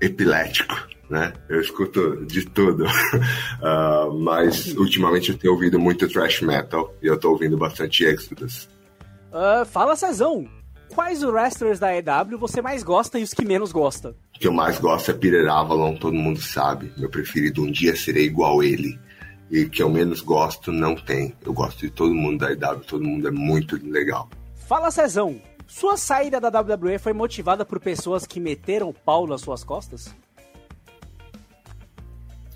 epilético, né? Eu escuto de tudo. uh, mas ultimamente eu tenho ouvido muito thrash metal e eu tô ouvindo bastante Exodus. Uh, fala, Cezão quais wrestlers da EW você mais gosta e os que menos gosta? O que eu mais gosto é Peter Avalon, todo mundo sabe. Meu preferido, um dia serei igual ele. E que eu menos gosto, não tem. Eu gosto de todo mundo da EW, todo mundo é muito legal. Fala, Cezão. Sua saída da WWE foi motivada por pessoas que meteram o pau nas suas costas?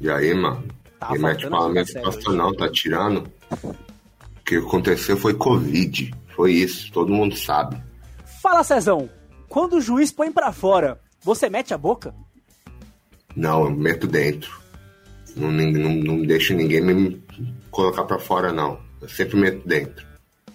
E aí, mano? Tá Quem mete pau nas minhas costas não, tá tirando? O que aconteceu foi Covid. Foi isso, todo mundo sabe. Fala, Cezão, quando o juiz põe para fora, você mete a boca? Não, eu meto dentro. Não, não, não deixo ninguém me colocar para fora, não. Eu sempre meto dentro.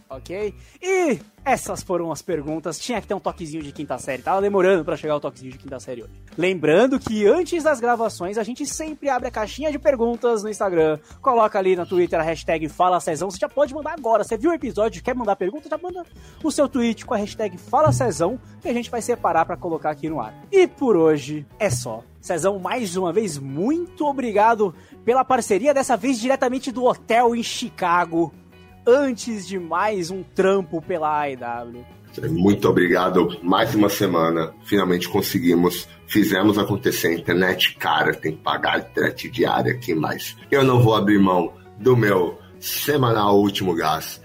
Ok? E essas foram as perguntas. Tinha que ter um toquezinho de quinta série. Tava demorando para chegar o toquezinho de quinta série hoje. Lembrando que antes das gravações a gente sempre abre a caixinha de perguntas no Instagram. Coloca ali na Twitter a hashtag Fala Cezão. Você já pode mandar agora. Você viu o episódio, quer mandar pergunta? Já manda o seu tweet com a hashtag Fala Cezão que a gente vai separar para colocar aqui no ar. E por hoje é só. Cezão, mais uma vez, muito obrigado pela parceria, dessa vez diretamente do hotel em Chicago antes de mais um trampo pela AEW. Muito obrigado. Mais uma semana. Finalmente conseguimos. Fizemos acontecer. Internet cara, tem que pagar internet diária aqui, mas eu não vou abrir mão do meu semanal último gás.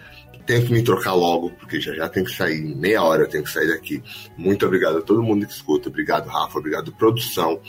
Tenho que me trocar logo, porque já já tem que sair. Meia hora eu tenho que sair daqui. Muito obrigado a todo mundo que escuta. Obrigado, Rafa. Obrigado, produção.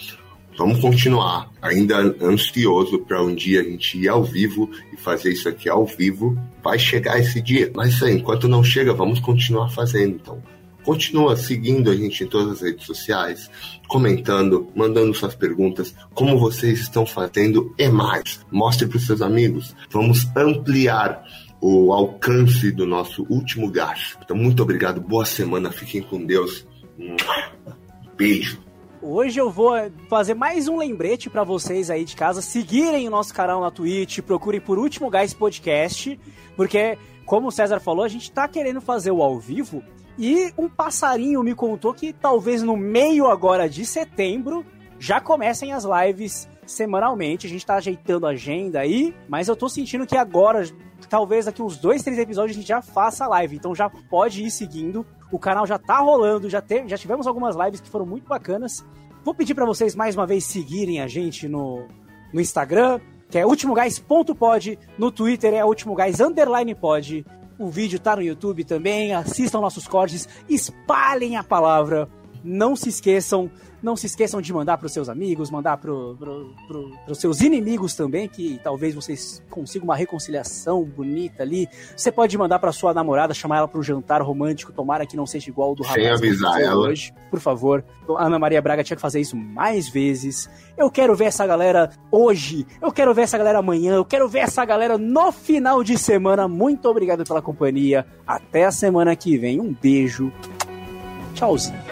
Vamos continuar, ainda ansioso para um dia a gente ir ao vivo e fazer isso aqui ao vivo. Vai chegar esse dia, mas aí, enquanto não chega, vamos continuar fazendo. Então, continua seguindo a gente em todas as redes sociais, comentando, mandando suas perguntas, como vocês estão fazendo e mais. Mostre para os seus amigos. Vamos ampliar o alcance do nosso último gás. Então, muito obrigado, boa semana, fiquem com Deus. Beijo. Hoje eu vou fazer mais um lembrete pra vocês aí de casa. Seguirem o nosso canal na Twitch, procurem por Último Gás Podcast, porque, como o César falou, a gente tá querendo fazer o ao vivo e um passarinho me contou que talvez no meio agora de setembro já comecem as lives semanalmente. A gente tá ajeitando a agenda aí, mas eu tô sentindo que agora, talvez daqui uns dois, três episódios, a gente já faça a live. Então já pode ir seguindo. O canal já tá rolando, já, teve, já tivemos algumas lives que foram muito bacanas. Vou pedir para vocês mais uma vez seguirem a gente no, no Instagram, que é ultimogás.pod, no Twitter é ultimogás. O vídeo tá no YouTube também, assistam nossos cortes, espalhem a palavra. Não se esqueçam, não se esqueçam de mandar para os seus amigos, mandar para pro, pro, os seus inimigos também, que talvez vocês consigam uma reconciliação bonita ali. Você pode mandar para sua namorada, chamar ela para um jantar romântico, tomara que não seja igual ao do Sem rapaz avisar ela. hoje. Por favor, a Ana Maria Braga tinha que fazer isso mais vezes. Eu quero ver essa galera hoje, eu quero ver essa galera amanhã, eu quero ver essa galera no final de semana. Muito obrigado pela companhia. Até a semana que vem. Um beijo. Tchauzinho.